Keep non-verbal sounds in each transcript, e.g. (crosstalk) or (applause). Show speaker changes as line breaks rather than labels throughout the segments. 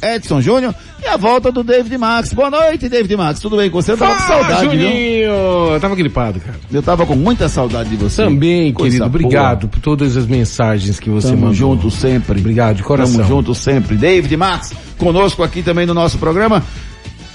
Edson Júnior e a volta do David Max. Boa noite, David Max. Tudo bem com você? Eu tava com saudade,
Juninho!
viu?
Eu tava gripado, cara.
Eu tava com muita saudade de você.
Também,
Coisa
querido.
boa.
Obrigado por todas as mensagens que você
Tamo
mandou.
junto sempre.
Obrigado, de coração.
Tamo junto sempre. David Max, conosco aqui também no nosso programa.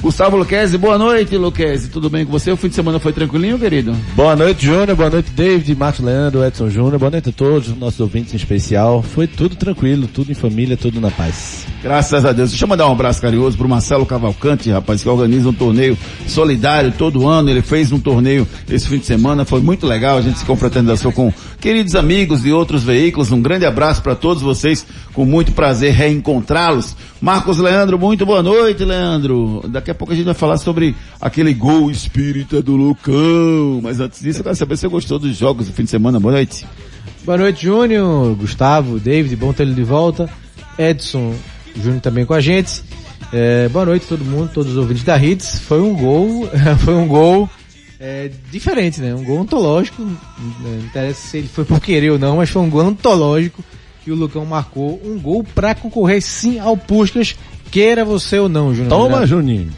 Gustavo Luquezzi, boa noite, Luquezzi. Tudo bem com você? O fim de semana foi tranquilinho, querido?
Boa noite, Júnior. Boa noite, David, Marcos Leandro, Edson Júnior. Boa noite a todos, os nossos ouvintes em especial. Foi tudo tranquilo, tudo em família, tudo na paz.
Graças a Deus. Deixa eu mandar um abraço carinhoso pro Marcelo Cavalcante, rapaz, que organiza um torneio solidário todo ano. Ele fez um torneio esse fim de semana, foi muito legal. A gente se confraternização com queridos amigos de outros veículos. Um grande abraço para todos vocês, com muito prazer reencontrá-los. Marcos Leandro, muito boa noite, Leandro. Daqui a pouco a gente vai falar sobre aquele gol espírita do Lucão. Mas antes disso, eu quero saber se você gostou dos jogos do fim de semana. Boa noite.
Boa noite, Júnior, Gustavo, David, bom ter ele de volta. Edson, Júnior também com a gente. É, boa noite todo mundo, todos os ouvintes da Hits. Foi um gol, (laughs) foi um gol é, diferente, né? Um gol antológico. Não interessa se ele foi por querer ou não, mas foi um gol antológico que o Lucão marcou. Um gol pra concorrer sim ao Puskas, queira você ou não, Júnior.
Toma, Juninho.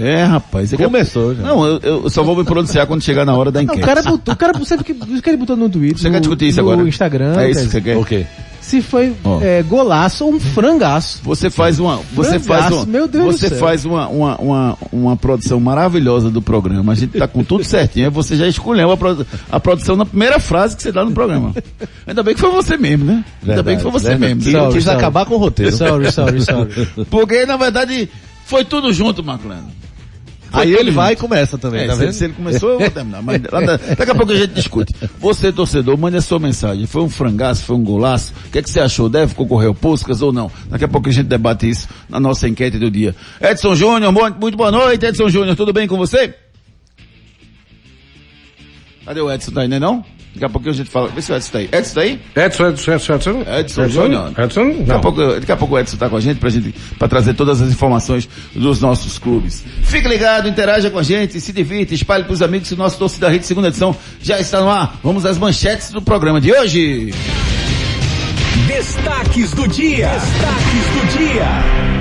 É, rapaz.
Começou já.
Não, eu, eu só vou me pronunciar quando chegar na hora da
Não,
enquete.
o cara botou, o cara sabe que, isso que ele botou no Twitter.
Você
no,
quer discutir isso
no
agora?
Instagram.
É isso que
quer
você quer?
O quê?
Se foi
Ó.
é, golaço ou um frangaço.
Você faz uma, você faz
Frangaço,
uma,
meu Deus do
você
céu.
faz uma, uma, uma, uma produção maravilhosa do programa. A gente tá com tudo certinho. Aí você já escolheu a, produ- a produção na primeira frase que você dá no programa. Ainda bem que foi você mesmo, né? Ainda bem que foi você
Verdade.
mesmo.
Eu
Sorry,
quis
sorry.
acabar com o roteiro.
Sorry, sorry, sorry. (laughs)
Porque na verdade foi tudo junto, Marcolano.
Aí ele vai e começa também,
É,
tá
se,
vendo?
se ele começou, eu vou terminar. Mas (laughs) daqui a pouco a gente discute. Você, torcedor, mande a sua mensagem. Foi um frangaço, foi um golaço? O que, é que você achou? Deve concorrer ao Puscas ou não? Daqui a pouco a gente debate isso na nossa enquete do dia. Edson Júnior, muito boa noite, Edson Júnior. Tudo bem com você? Cadê o Edson? Tá aí, né não? Daqui a pouco a gente fala. Vê se o Edson tá aí. Edson tá aí?
Edson, Edson, Edson, Edson.
Edson Júnior.
Edson?
Daqui a,
Não.
pouco, daqui a pouco o Edson tá com a gente pra gente, pra trazer todas as informações dos nossos clubes. Fique ligado, interaja com a gente, se divirta, espalhe pros amigos que o nosso Torcida Rede segunda edição já está no ar. Vamos às manchetes do programa de hoje.
Destaques do dia. Destaques do dia.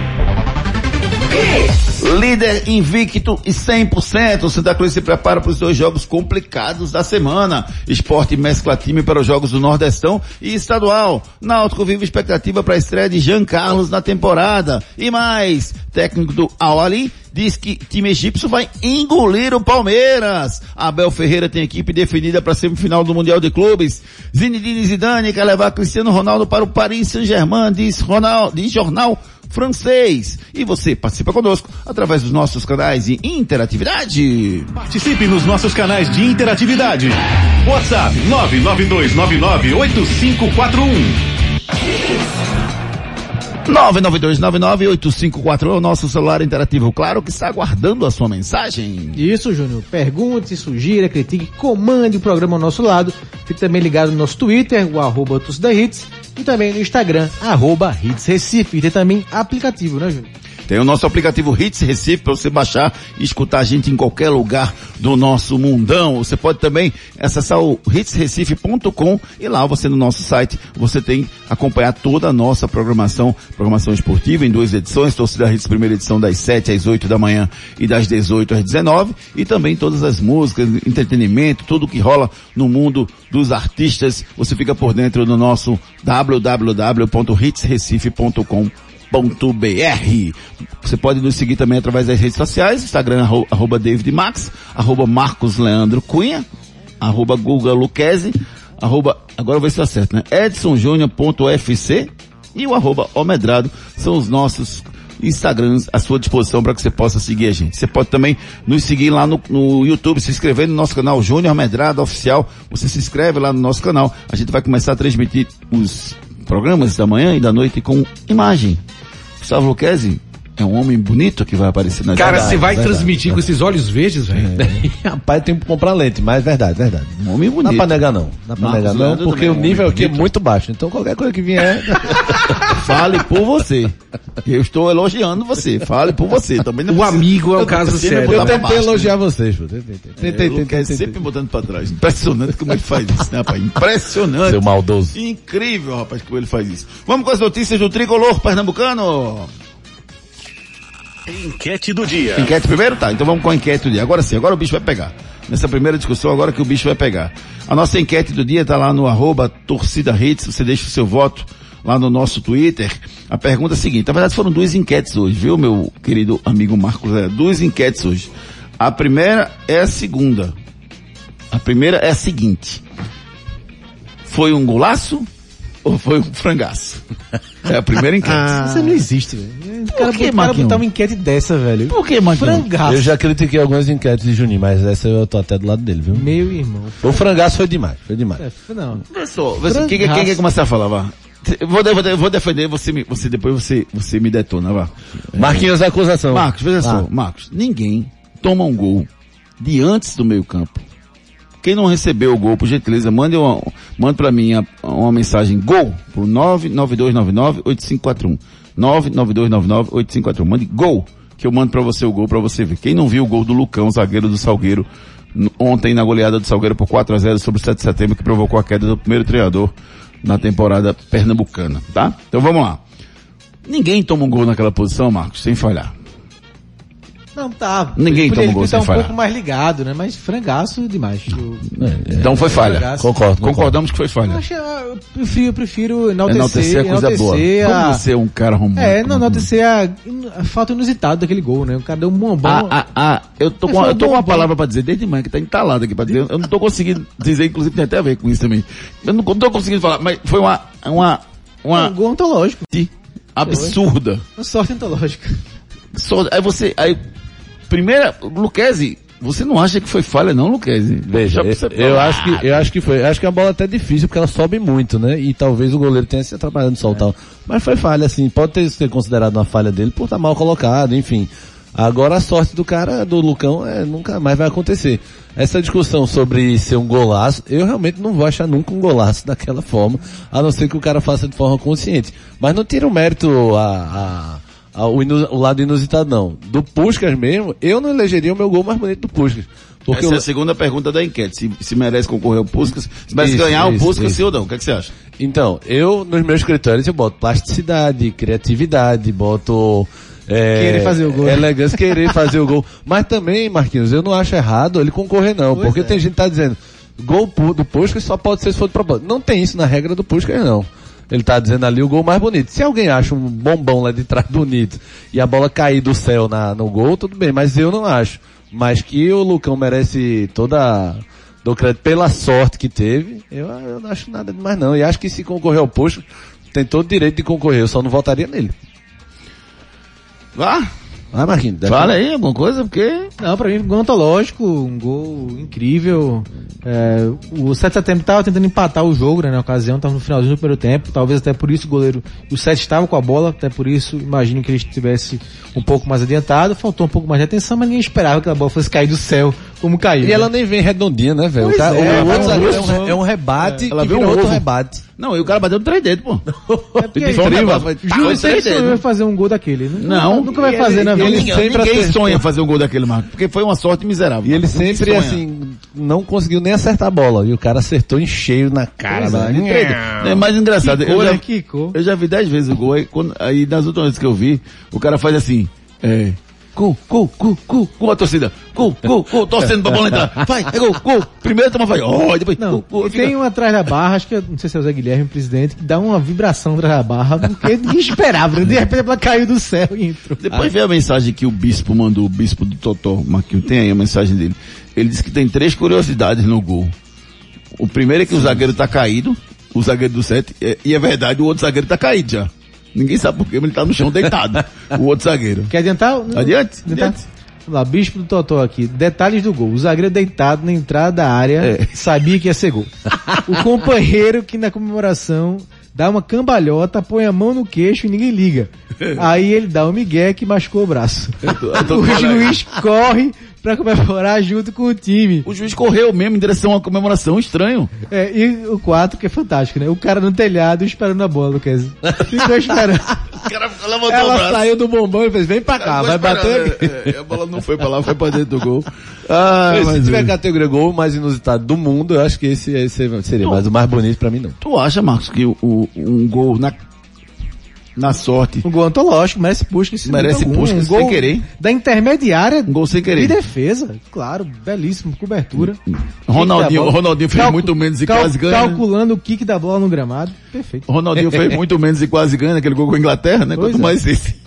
Líder invicto e 100%. O Santa Cruz se prepara para os dois jogos complicados da semana. Esporte mescla time para os jogos do Nordestão e estadual. Náutico vive expectativa para a estreia de Jean Carlos na temporada. E mais, técnico do Awali diz que time egípcio vai engolir o Palmeiras. Abel Ferreira tem equipe definida para semifinal do Mundial de Clubes. Zinedine Zidane quer levar Cristiano Ronaldo para o Paris Saint-Germain, diz, diz jornal francês. E você participa conosco através dos nossos canais de interatividade.
Participe nos nossos canais de interatividade. WhatsApp 992998541.
992998541 é o nosso celular interativo. Claro que está aguardando a sua mensagem.
Isso, Júnior. Pergunte, sugira, critique, comande o programa ao nosso lado. Fique também ligado no nosso Twitter, o arroba Hits, e também no Instagram, arroba Hits Recife. E tem também aplicativo, né, Júnior?
Tem o nosso aplicativo Hits Recife para você baixar e escutar a gente em qualquer lugar do nosso mundão. Você pode também acessar o hitsrecife.com e lá você no nosso site você tem acompanhar toda a nossa programação, programação esportiva em duas edições, Torcida Hits primeira edição das 7 às 8 da manhã e das 18 às 19 e também todas as músicas, entretenimento, tudo que rola no mundo dos artistas. Você fica por dentro do nosso www.hitsrecife.com. Você pode nos seguir também através das redes sociais, Instagram arro- arroba David Max, arroba Marcos Leandro Cunha, arroba Guga Luquezzi, arroba, agora eu vou ver se tá certo, né? edsonjunior.fc e o arroba Omedrado são os nossos Instagrams à sua disposição para que você possa seguir a gente. Você pode também nos seguir lá no, no YouTube, se inscrever no nosso canal Júnior Medrado Oficial. Você se inscreve lá no nosso canal. A gente vai começar a transmitir os programas da manhã e da noite com imagem. Gustavo Luquezzi é um homem bonito que vai aparecer na
Cara,
verdade.
você vai
verdade,
transmitir com esses olhos verdes, velho? (laughs)
Rapaz, tem que comprar lente, mas verdade, verdade.
Um homem
Não dá
bonito.
pra negar não. Não dá pra
Marcos
negar não,
Leandro
porque
é
o nível aqui é
bonito.
muito baixo. Então qualquer coisa que vier... (laughs)
Fale por você. Eu estou elogiando você. Fale por você. Também não
O amigo é o caso sério.
Eu tentei
né?
elogiar vocês, pô. Tentei, tentei,
É, sempre botando pra trás. Impressionante como ele faz isso, né, rapaz? Impressionante.
Seu maldoso.
Incrível, rapaz, como ele faz isso. Vamos com as notícias do tricolor pernambucano.
Enquete do dia.
Enquete primeiro? Tá, então vamos com a enquete do dia. Agora sim, agora o bicho vai pegar. Nessa primeira discussão, agora que o bicho vai pegar. A nossa enquete do dia tá lá no arroba torcida hits, você deixa o seu voto lá no nosso Twitter. A pergunta é a seguinte, na verdade foram duas enquetes hoje, viu meu querido amigo Marcos? Duas enquetes hoje. A primeira é a segunda. A primeira é a seguinte. Foi um golaço ou foi um frangaço? (laughs) É a primeira enquete.
Você não existe, velho. O cara,
que,
cara
Marquinhos?
botar uma enquete dessa, velho.
Por que, Marquinhos?
Frangaço.
Eu já critiquei algumas enquetes de Juninho, mas essa eu tô até do lado dele, viu?
Meu irmão.
O frangaço foi demais, foi demais.
É, não.
Só, só, quem, quem quer começar a falar, vá? Eu Vou, de- vou, vou defender, você, me, você depois você, você me detona, vá.
Marquinhos a acusação.
Marcos, veja só,
Ah.
Marcos, ninguém toma um gol de antes do meio campo. Quem não recebeu o gol, por gentileza, mande, uma, mande pra mim a- uma mensagem gol pro 99299-8541. 99299-8541. Mande gol, que eu mando pra você o gol pra você ver. Quem não viu o gol do Lucão, zagueiro do Salgueiro, ontem na goleada do Salgueiro por 4 a 0 sobre o 7 de setembro, que provocou a queda do primeiro treinador na temporada pernambucana, tá? Então vamos lá. Ninguém toma um gol naquela posição, Marcos, sem falhar.
Não, tá.
Ninguém toma gol
ele tá
sem
um
falhar.
pouco mais ligado, né? Mas frangaço demais. Eu,
Então foi falha.
Frangaço.
Concordo, concordo.
Concordamos que foi
eu,
falha.
acho, eu prefiro, eu prefiro enaltecer,
Enaltecer a coisa boa.
enaltecer
Como
a...
você é um cara romântico.
É, não, enaltecer a, a falta inusitada daquele gol, né? O cara deu um bombom.
Ah, ah, ah, eu tô, com,
foi
eu tô com uma palavra pra dizer desde manhã que tá entalada aqui pra dizer. Eu não tô conseguindo dizer, inclusive tem até a ver com isso também. Eu não tô conseguindo falar, mas foi uma, uma,
um
uma
gol ontológico.
absurda.
Uma sorte ontológica.
Só, aí você, aí, primeira, Luquezzi, você não acha que foi falha não, Luquezzi?
Veja, eu, eu acho que, eu acho que foi. Eu acho que a bola é até difícil porque ela sobe muito, né? E talvez o goleiro tenha se atrapalhado em soltar. Mas foi falha, assim. Pode ter sido considerado uma falha dele por estar mal colocado, enfim. Agora a sorte do cara, do Lucão, é, nunca mais vai acontecer. Essa discussão sobre ser um golaço, eu realmente não vou achar nunca um golaço (laughs) daquela forma, a não ser que o cara faça de forma consciente. Mas não tira o mérito a- a- o, inu- o lado inusitado, não. Do Puskas mesmo, eu não elegeria o meu gol mais bonito do Puskas. Porque
Essa
o-
é a segunda pergunta da enquete. Se, se merece concorrer ao Puskas, se merece
Isso,
ganhar o
isso,
Puskas,
isso.
sim ou não? O que, é que você acha?
Então, eu, nos meus critérios, eu boto plasticidade, criatividade, boto... É,
Querer fazer o gol.
Elegância, querer fazer o gol. Mas também, Marquinhos, eu não acho errado ele concorrer não,
Pois
porque
é.
tem gente que tá dizendo, gol do Puskas só pode ser se for de propósito. Não tem isso na regra do Puskas não. Ele tá dizendo ali o gol mais bonito. Se alguém acha um bombom lá de trás bonito e a bola cair do céu na, no gol, tudo bem, mas eu não acho. Mas que o Lucão merece toda do crédito pela sorte que teve, eu, eu não acho nada demais não. E acho que se concorrer ao posto, tem todo o direito de concorrer, eu só não votaria nele.
Vá,
Marquinhos, deve-
fala aí alguma coisa, porque...
Não, pra mim, um gol ontológico, um gol incrível. É, o 7 de setembro tava tentando empatar o jogo, né, na ocasião, tava no finalzinho do primeiro tempo, talvez até por isso o goleiro, o 7 estava com a bola, até por isso imagino que ele estivesse um pouco mais adiantado, faltou um pouco mais de atenção, mas ninguém esperava que a bola fosse cair do céu, como caiu.
E
né?
ela nem vem redondinha, né, velho? O, cara-
é,
o outro zagueiro é,
um
é um rebate
Ela
que
veio um
virou outro rebate.
Não, e o cara bateu no três dedos, pô. (laughs)
É porque
De forma-
Triva,
Júlio sempre em fazer um gol daquele. né?
Não.
Nunca vai fazer
ele-
na vida.
ele-
sempre
Ninguém
acertou.
sonha fazer um gol daquele, Marco, porque foi uma sorte miserável.
E ele sempre,
sonha.
assim, não conseguiu nem acertar a bola. E o cara acertou em cheio na cara.
É,
né?
É mais engraçado. Eu já,
né?
Eu já vi dez vezes o gol, aí, quando- aí nas últimas vezes que eu vi, o cara faz assim, é... Gol, gol, gol, gol, gol, a torcida. Gol, gol, gol, torcendo pra bola entrar. Vai, é gol, gol. Primeiro toma vai, ó, depois,
Não, tem um atrás da barra, acho que, é- não sei se é o Zé Guilherme, presidente, que dá uma vibração atrás da barra, porque (laughs) ninguém esperava, de repente ela caiu do céu e entrou.
Depois vê a mensagem que o bispo mandou, o bispo do Totó, Marquinhos, tem aí a mensagem dele. Ele disse que tem três curiosidades no gol. O primeiro é que o zagueiro tá caído, o zagueiro do sete, é- e é verdade, o outro zagueiro tá caído já. Ninguém sabe por quê, mas ele tá no chão deitado, o outro zagueiro.
Quer adiantar?
Adiante,
Adiantar?
adiante.
Vamos lá, Bispo do Totó aqui. Detalhes do gol. O zagueiro deitado na entrada da área
É.
sabia que ia ser gol. (laughs) o companheiro que na comemoração dá uma cambalhota, põe a mão no queixo e ninguém liga. (laughs) Aí ele dá um migué que machucou o braço.
tô (laughs)
o
falando.
juiz corre pra comemorar junto com o time.
O juiz correu mesmo em direção à comemoração, estranho.
É, e o 4, que é fantástico, né? O cara no telhado esperando a bola, Luquez. Ficou esperando.
O cara levantou o
Ela
braço.
saiu do bombom e fez, vem pra cá, vai bater aqui.
é, a bola não foi pra lá, foi pra dentro do gol. (laughs) Ah,
Se
mas
tiver
é.
categoria gol mais inusitado do mundo, eu acho que esse, esse seria mais o mais bonito pra mim, não.
Tu acha, Marcos, que o, o- um gol na na sorte.
Um gol antológico, merece Puskas.
Merece. Puskas,
um
sem
gol
querer.
Da intermediária
Um gol sem
de
querer.
defesa. Claro, belíssimo, cobertura.
Ronaldinho. Ronaldinho fez
Calcu-
muito menos e quase ganha. né?
Calculando o kick da bola no gramado. Perfeito.
Ronaldinho fez (laughs) muito menos e quase ganha naquele gol com a Inglaterra, né?
Pois
Quanto
é.
mais esse. (laughs)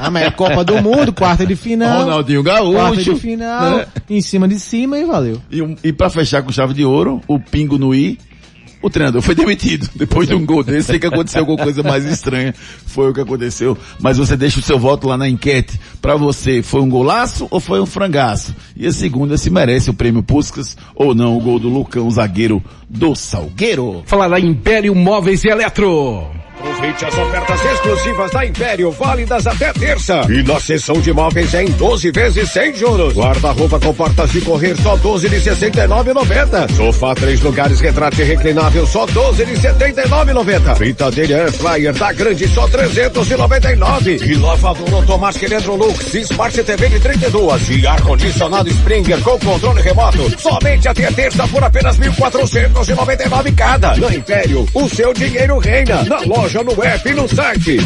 Ah, mas é Copa do Mundo, quarta de final.
Ronaldinho
Quarta
Gaúcho.
de final,
né?
em cima de cima e valeu.
E, e pra fechar com chave de ouro, o pingo no i, o treinador foi demitido. (laughs) Depois de um gol desse, sei que aconteceu alguma coisa mais estranha. Foi o que aconteceu. Mas você deixa o seu voto lá na enquete. Pra você, foi um golaço ou foi um frangaço? E a segunda, se merece o prêmio Puskas ou não, o gol do Lucão, zagueiro do Salgueiro.
Falar lá Império Móveis e Eletro.
Aproveite as ofertas exclusivas da Império, válidas até terça. E na seção de móveis é em 12 vezes sem juros. Guarda-roupa com portas de correr só 12 de 69,90. Sofá três lugares retrátil e reclinável só 12 de 79,90. Fritadeira Air da Grande só 399. E lavador automático Electrolux Smart TV de 32 e ar-condicionado Springer com controle remoto. Somente até terça por apenas 1.499 cada. Na Império, o seu dinheiro reina. Na loja, no app e no site.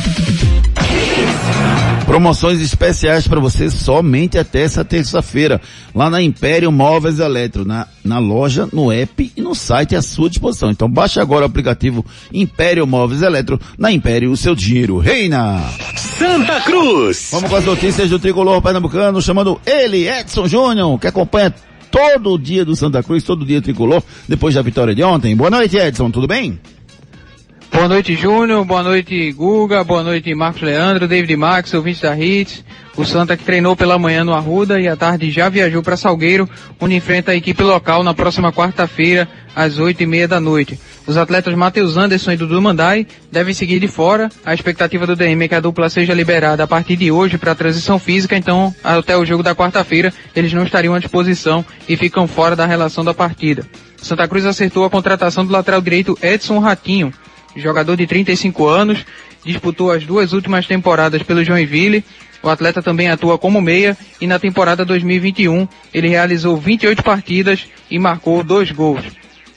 Promoções especiais para você somente até essa terça-feira, lá na Império Móveis Eletro, na, na loja, no app e no site à sua disposição. Então baixe agora o aplicativo Império Móveis Eletro, na Império o seu dinheiro reina.
Santa Cruz.
Vamos com as notícias do Tricolor Pernambucano, chamando ele, Edson Júnior, que acompanha todo o dia do Santa Cruz, todo dia Tricolor, depois da vitória de ontem. Boa noite, Edson, tudo bem?
Boa noite, Júnior. Boa noite, Guga. Boa noite, Marcos Leandro, David Max, ouvintes da Hits. O Santa que treinou pela manhã no Arruda e à tarde já viajou para Salgueiro, onde enfrenta a equipe local na próxima quarta-feira, às oito e meia da noite. Os atletas Matheus Anderson e Dudu Mandai devem seguir de fora. A expectativa do DM é que a dupla seja liberada a partir de hoje para a transição física, então até o jogo da quarta-feira eles não estariam à disposição e ficam fora da relação da partida. Santa Cruz acertou a contratação do lateral direito Edson Ratinho, jogador de 35 anos, disputou as duas últimas temporadas pelo Joinville. O atleta também atua como meia e na temporada 2021 ele realizou 28 partidas e marcou dois gols.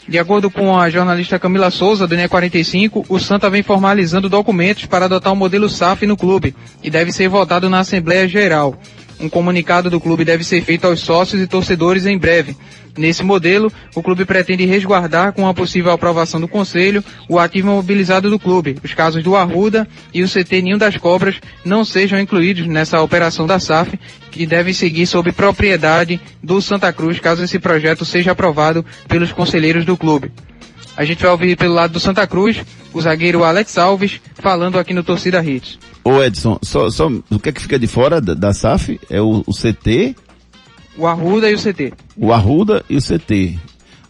De acordo com a jornalista Camila Souza, do NE45, o Santa vem formalizando documentos para adotar o modelo SAF no clube e deve ser votado na Assembleia Geral. Um comunicado do clube deve ser feito aos sócios e torcedores em breve. Nesse modelo, o clube pretende resguardar, com a possível aprovação do Conselho, o ativo mobilizado do clube. Os casos do Arruda e o CT Ninho das Cobras não sejam incluídos nessa operação da SAF, que deve seguir sob propriedade do Santa Cruz, caso esse projeto seja aprovado pelos conselheiros do clube. A gente vai ouvir pelo lado do Santa Cruz o zagueiro Alex Alves falando aqui no Torcida Hits.
Ô Edson, só, só, o que é que fica de fora da, da SAF? É o, o CT,
O Arruda e o CT.
o Arruda e o CT.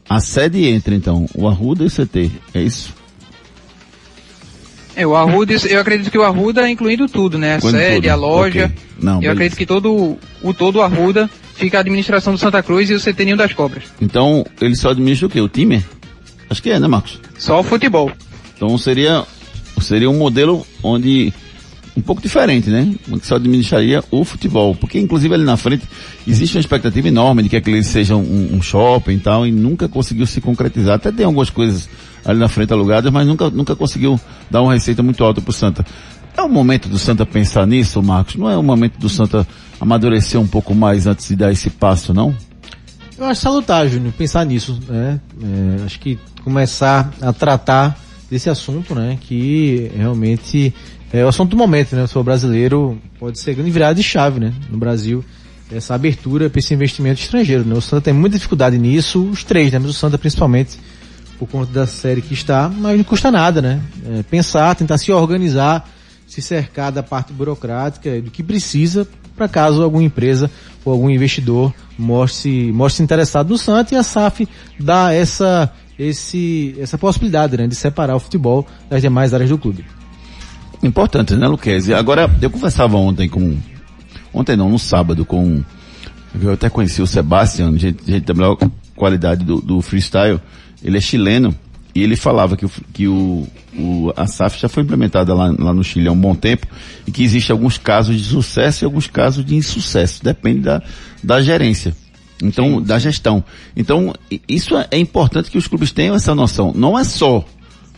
A sede entra então, o Arruda e o CT, é isso?
É, o Arruda, eu acredito que o Arruda é incluindo tudo, né? A sede,
tudo.
a loja.
Ok. Não,
eu
beleza.
acredito que todo o todo Arruda fica a administração do Santa Cruz e o CT Ninho das Cobras.
Então, ele só administra o quê? O time? Acho que é, né Marcos?
Só o futebol.
Então seria, seria um modelo onde, um pouco diferente, né? Onde só administraria o futebol. Porque inclusive ali na frente existe uma expectativa enorme de que aquele seja um, um shopping e tal, e nunca conseguiu se concretizar. Até tem algumas coisas ali na frente alugadas, mas nunca, nunca conseguiu dar uma receita muito alta pro Santa. É o momento do Santa pensar nisso, Marcos? Não é o momento do Santa amadurecer um pouco mais antes de dar esse passo, não?
Eu acho salutar, Júnior, pensar nisso, né? É, acho que começar a tratar desse assunto, né? Que realmente é o assunto do momento, né? O futebol brasileiro pode ser grande virada de chave, né? No Brasil, essa abertura para esse investimento estrangeiro, né? O Santa tem muita dificuldade nisso, os três, né? Mas o Santa principalmente por conta da série que está, mas não custa nada, né? É, pensar, tentar se organizar, se cercar da parte burocrática, do que precisa para caso alguma empresa ou algum investidor mostre, mostre interessado no Santa e a SAF dá essa, esse, essa possibilidade, né? De separar o futebol das demais áreas do clube.
Importante, né, Luquezzi? Agora, eu conversava ontem com, ontem não, no sábado, com, eu até conheci o Sebastian, gente, gente da melhor qualidade do, do freestyle, ele é chileno, e ele falava que, o, que o, o, a SAF já foi implementada lá, lá no Chile há um bom tempo, e que existe alguns casos de sucesso e alguns casos de insucesso, depende da, da gerência. Então, da gestão. Então, isso é, é importante que os clubes tenham essa noção. Não é só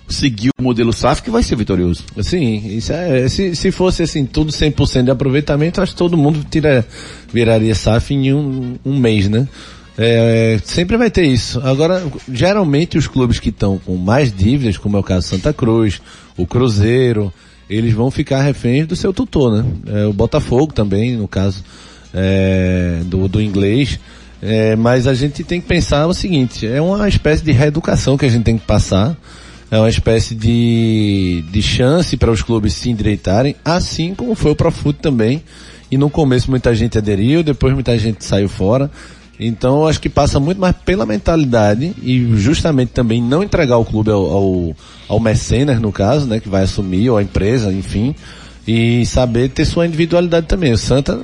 seguir o modelo SAF que vai ser vitorioso.
Sim, isso é, se, se fosse assim, tudo 100% de aproveitamento, acho que todo mundo tira, viraria SAF em um, um mês, né? É, sempre vai ter isso. Agora, geralmente os clubes que estão com mais dívidas, como é o caso Santa Cruz, o Cruzeiro, eles vão ficar reféns do seu tutor, né? É, o Botafogo também, no caso é, do, do inglês. É, mas a gente tem que pensar o seguinte, é uma espécie de reeducação que a gente tem que passar, é uma espécie de, de chance para os clubes se endireitarem, assim como foi o Profut também. E no começo muita gente aderiu, depois muita gente saiu fora. Então acho que passa muito mais pela mentalidade e justamente também não entregar o clube ao, ao, ao no caso, né, que vai assumir, ou a empresa, enfim, e saber ter sua individualidade também. O Santa,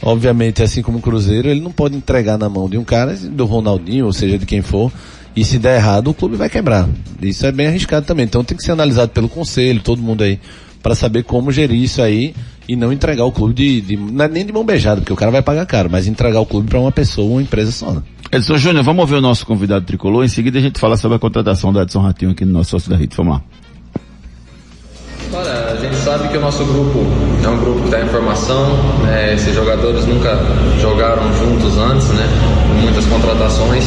obviamente, assim como o Cruzeiro, ele não pode entregar na mão de um cara, do Ronaldinho, ou seja, de quem for, e se der errado, o clube vai quebrar. Isso é bem arriscado também. Então tem que ser analisado pelo conselho, todo mundo aí, para saber como gerir isso aí e não entregar o clube de, de não é nem de mão beijada, porque o cara vai pagar caro, mas entregar o clube para uma pessoa, uma empresa só. Né?
Edson Júnior, vamos ouvir o nosso convidado tricolor, em seguida a gente fala sobre a contratação da Edson Ratinho aqui no nosso sócio da Rede. Vamos lá.
Olha, a gente sabe que o nosso grupo é um grupo que está em formação, né? esses jogadores nunca jogaram juntos antes, né? Muitas contratações.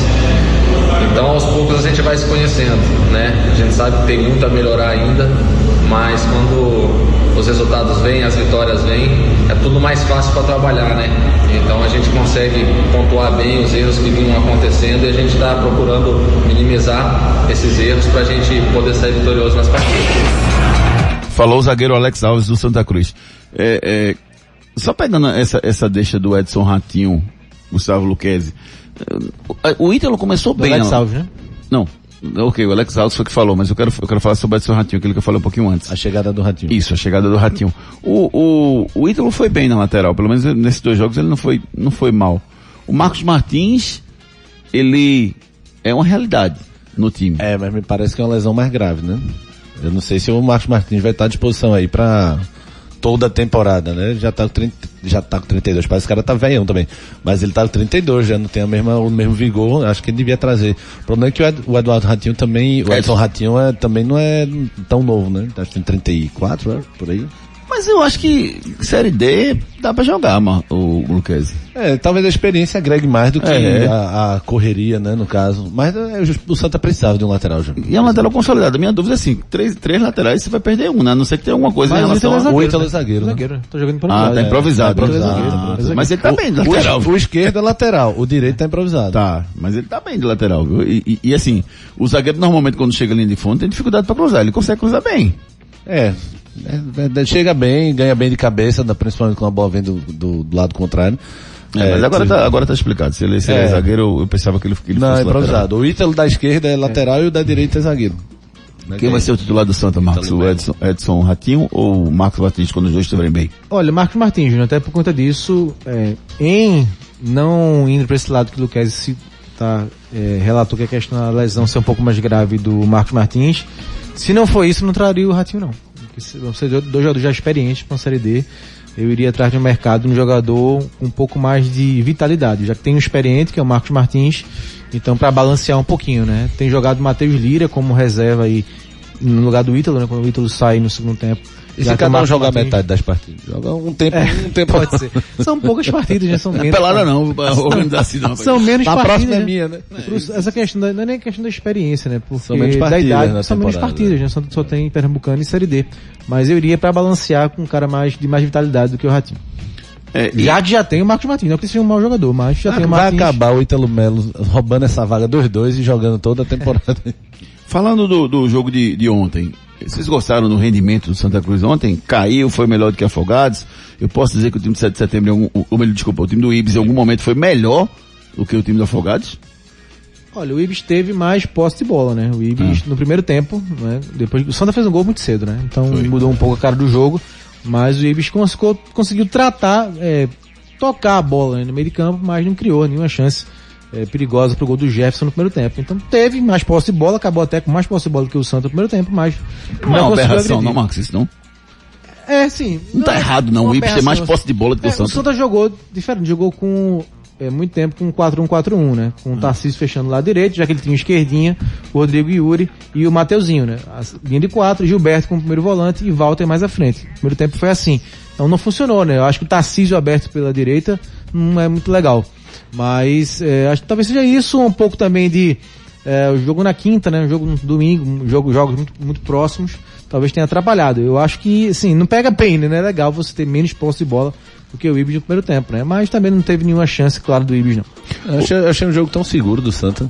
Então aos poucos a gente vai se conhecendo, né? A gente sabe que tem muito a melhorar ainda, mas quando os resultados vêm, as vitórias vêm, é tudo mais fácil para trabalhar, né? Então a gente consegue pontuar bem os erros que vinham acontecendo e a gente está procurando minimizar esses erros para a gente poder sair vitorioso nas partidas.
Falou o zagueiro Alex Alves do Santa Cruz. É, é, só pegando essa, essa deixa do Edson Ratinho, Gustavo Luquezzi, o Ítalo começou
Do
bem.
Alex? Alves, né?
Não, ok, o Alex Alves foi que falou, mas eu quero, eu quero falar sobre o Edson Ratinho, aquilo que eu falei um pouquinho antes.
A chegada do Ratinho.
Isso, a chegada do Ratinho. O, o, o Ítalo foi bem na lateral, pelo menos nesses dois jogos ele não foi, não foi mal. O Marcos Martins, ele é uma realidade no time.
É, mas me parece que é uma lesão mais grave, né? Eu não sei se o Marcos Martins vai estar à disposição aí pra toda a temporada, né? Já tá com 30, já tá com 32, parece que o cara tá velhão também. Mas ele tá com 32, já não tem a mesma, o mesmo vigor, acho que ele devia trazer. O problema é que o, Ed- o Eduardo Ratinho também, o Edson Ratinho é, também não é tão novo, né? Acho que tem 34, né? por aí.
Mas eu acho que Série D dá pra jogar, ma- o, o Luquezzi.
É, talvez a experiência agregue mais do que
É.
a, a correria, né, no caso. Mas é, o Santa precisava de um lateral, já.
E é um lateral consolidado. A minha dúvida é assim, três, três laterais você vai perder um, né? A não ser que tenha alguma coisa
Mas
em
o
relação
Ítalo é
a...
O Ítalo é zagueiro, né?
Zagueiro, tô jogando
Ah,
improvisado.
tá
É.
improvisado.
Tá improvisado,
Ah,
tá improvisado.
Mas ele tá bem de lateral.
O, o esquerdo é lateral, o direito tá improvisado.
Tá, mas ele tá bem de lateral, viu? E, e- e assim, o zagueiro normalmente quando chega ali de fundo tem dificuldade pra cruzar, ele consegue cruzar bem.
É, é, é, chega bem, ganha bem de cabeça, da- principalmente quando a bola vem do, do- do lado contrário.
É, mas agora
se-
tá, agora tá explicado. Se ele, se ele é
É.
zagueiro, eu, eu pensava que ele, que ele
Não, é
fosse lateral.
improvisado. O Ítalo da esquerda é lateral e o da direita é zagueiro. Né,
Quem vai ser o titular do Santa, Marcos? O Edson, Edson Ratinho ou o Marcos Batista quando os dois estiverem bem?
Olha, Marcos Martins, até por conta disso, é, em não indo para esse lado que o Luquezzi se tá, é, relatou que a questão da lesão ser um pouco mais grave do Marcos Martins, se não for isso, não traria o Ratinho não. Vão ser dois jogadores já experientes para a Série D. Eu iria atrás de um mercado, um jogador com um pouco mais de vitalidade, já que tem um experiente, que é o Marcos Martins, então para balancear um pouquinho, né? Tem jogado Matheus Lira como reserva aí no lugar do Ítalo, né? Quando o Ítalo sai no segundo tempo.
E se cada um jogar
Martins.
metade das partidas? Joga um tempo,
É,
um tempo.
Pode ser. São poucas partidas, né? São
é
menos.
pelada não, organizar assim não.
São menos
A
partidas.
próxima é
né?
minha, né?
Pro- Essa questão da, não é nem questão da experiência, né? Porque
São menos
da
partidas
idade
na
são menos partidas, né? Só, só tem Pernambucano e Série D. Mas eu iria pra balancear com um cara mais, de mais vitalidade do que o Ratinho.
É, e-
Já já tem o Marcos Martins, não que seja um mau jogador, mas já tem o
Ah, vai
Martins.
acabar o Ítalo Melo roubando essa vaga dos dois e jogando toda a temporada. (laughs)
Falando do, do jogo de, de ontem, vocês gostaram do rendimento do Santa Cruz ontem? Caiu, foi melhor do que Afogados. Eu posso dizer que o time do 7 de setembro, em algum, ou melhor, desculpa, o time do Ibis em algum momento foi melhor do que o time do Afogados?
Olha, o Ibis teve mais posse de bola, né? O Ibis no primeiro tempo, né? Depois o Santa fez um gol muito cedo, né? Então mudou um pouco a cara do jogo, mas o Ibis conseguiu, conseguiu tratar, é, tocar a bola né, no meio de campo, mas não criou nenhuma chance é, perigosa pro gol do Jefferson no primeiro tempo. Então teve mais posse de bola, acabou até com mais posse de bola do que o Santa no primeiro tempo, mas
Não, é uma aberração,
agredir.
não, Marcos, isso não.
É, sim.
Não tá errado não, o Ibis tem mais posse de bola do que
É,
o Santa.
o Santa jogou diferente, jogou com é, muito tempo com 4-1-4-1, né? Com o Tarcísio fechando o lado direito, já que ele tinha o esquerdinha, o Rodrigo Yuri e o Mateuzinho, né? A linha de quatro, Gilberto como primeiro volante e Walter mais à frente. O primeiro tempo foi assim. Então não funcionou, né? Eu acho que o Tarcísio aberto pela direita não é muito legal. Mas é, acho que talvez seja isso, um pouco também de é, o jogo na quinta, né? O jogo no domingo, jogo, jogos muito, muito próximos, talvez tenha atrapalhado. Eu acho que, assim, não pega bem, né? É legal você ter menos posse de bola do que o Ibis no primeiro tempo, né? Mas também não teve nenhuma chance, claro, do Ibis, não.
Eu achei, eu achei um jogo tão seguro do Santa.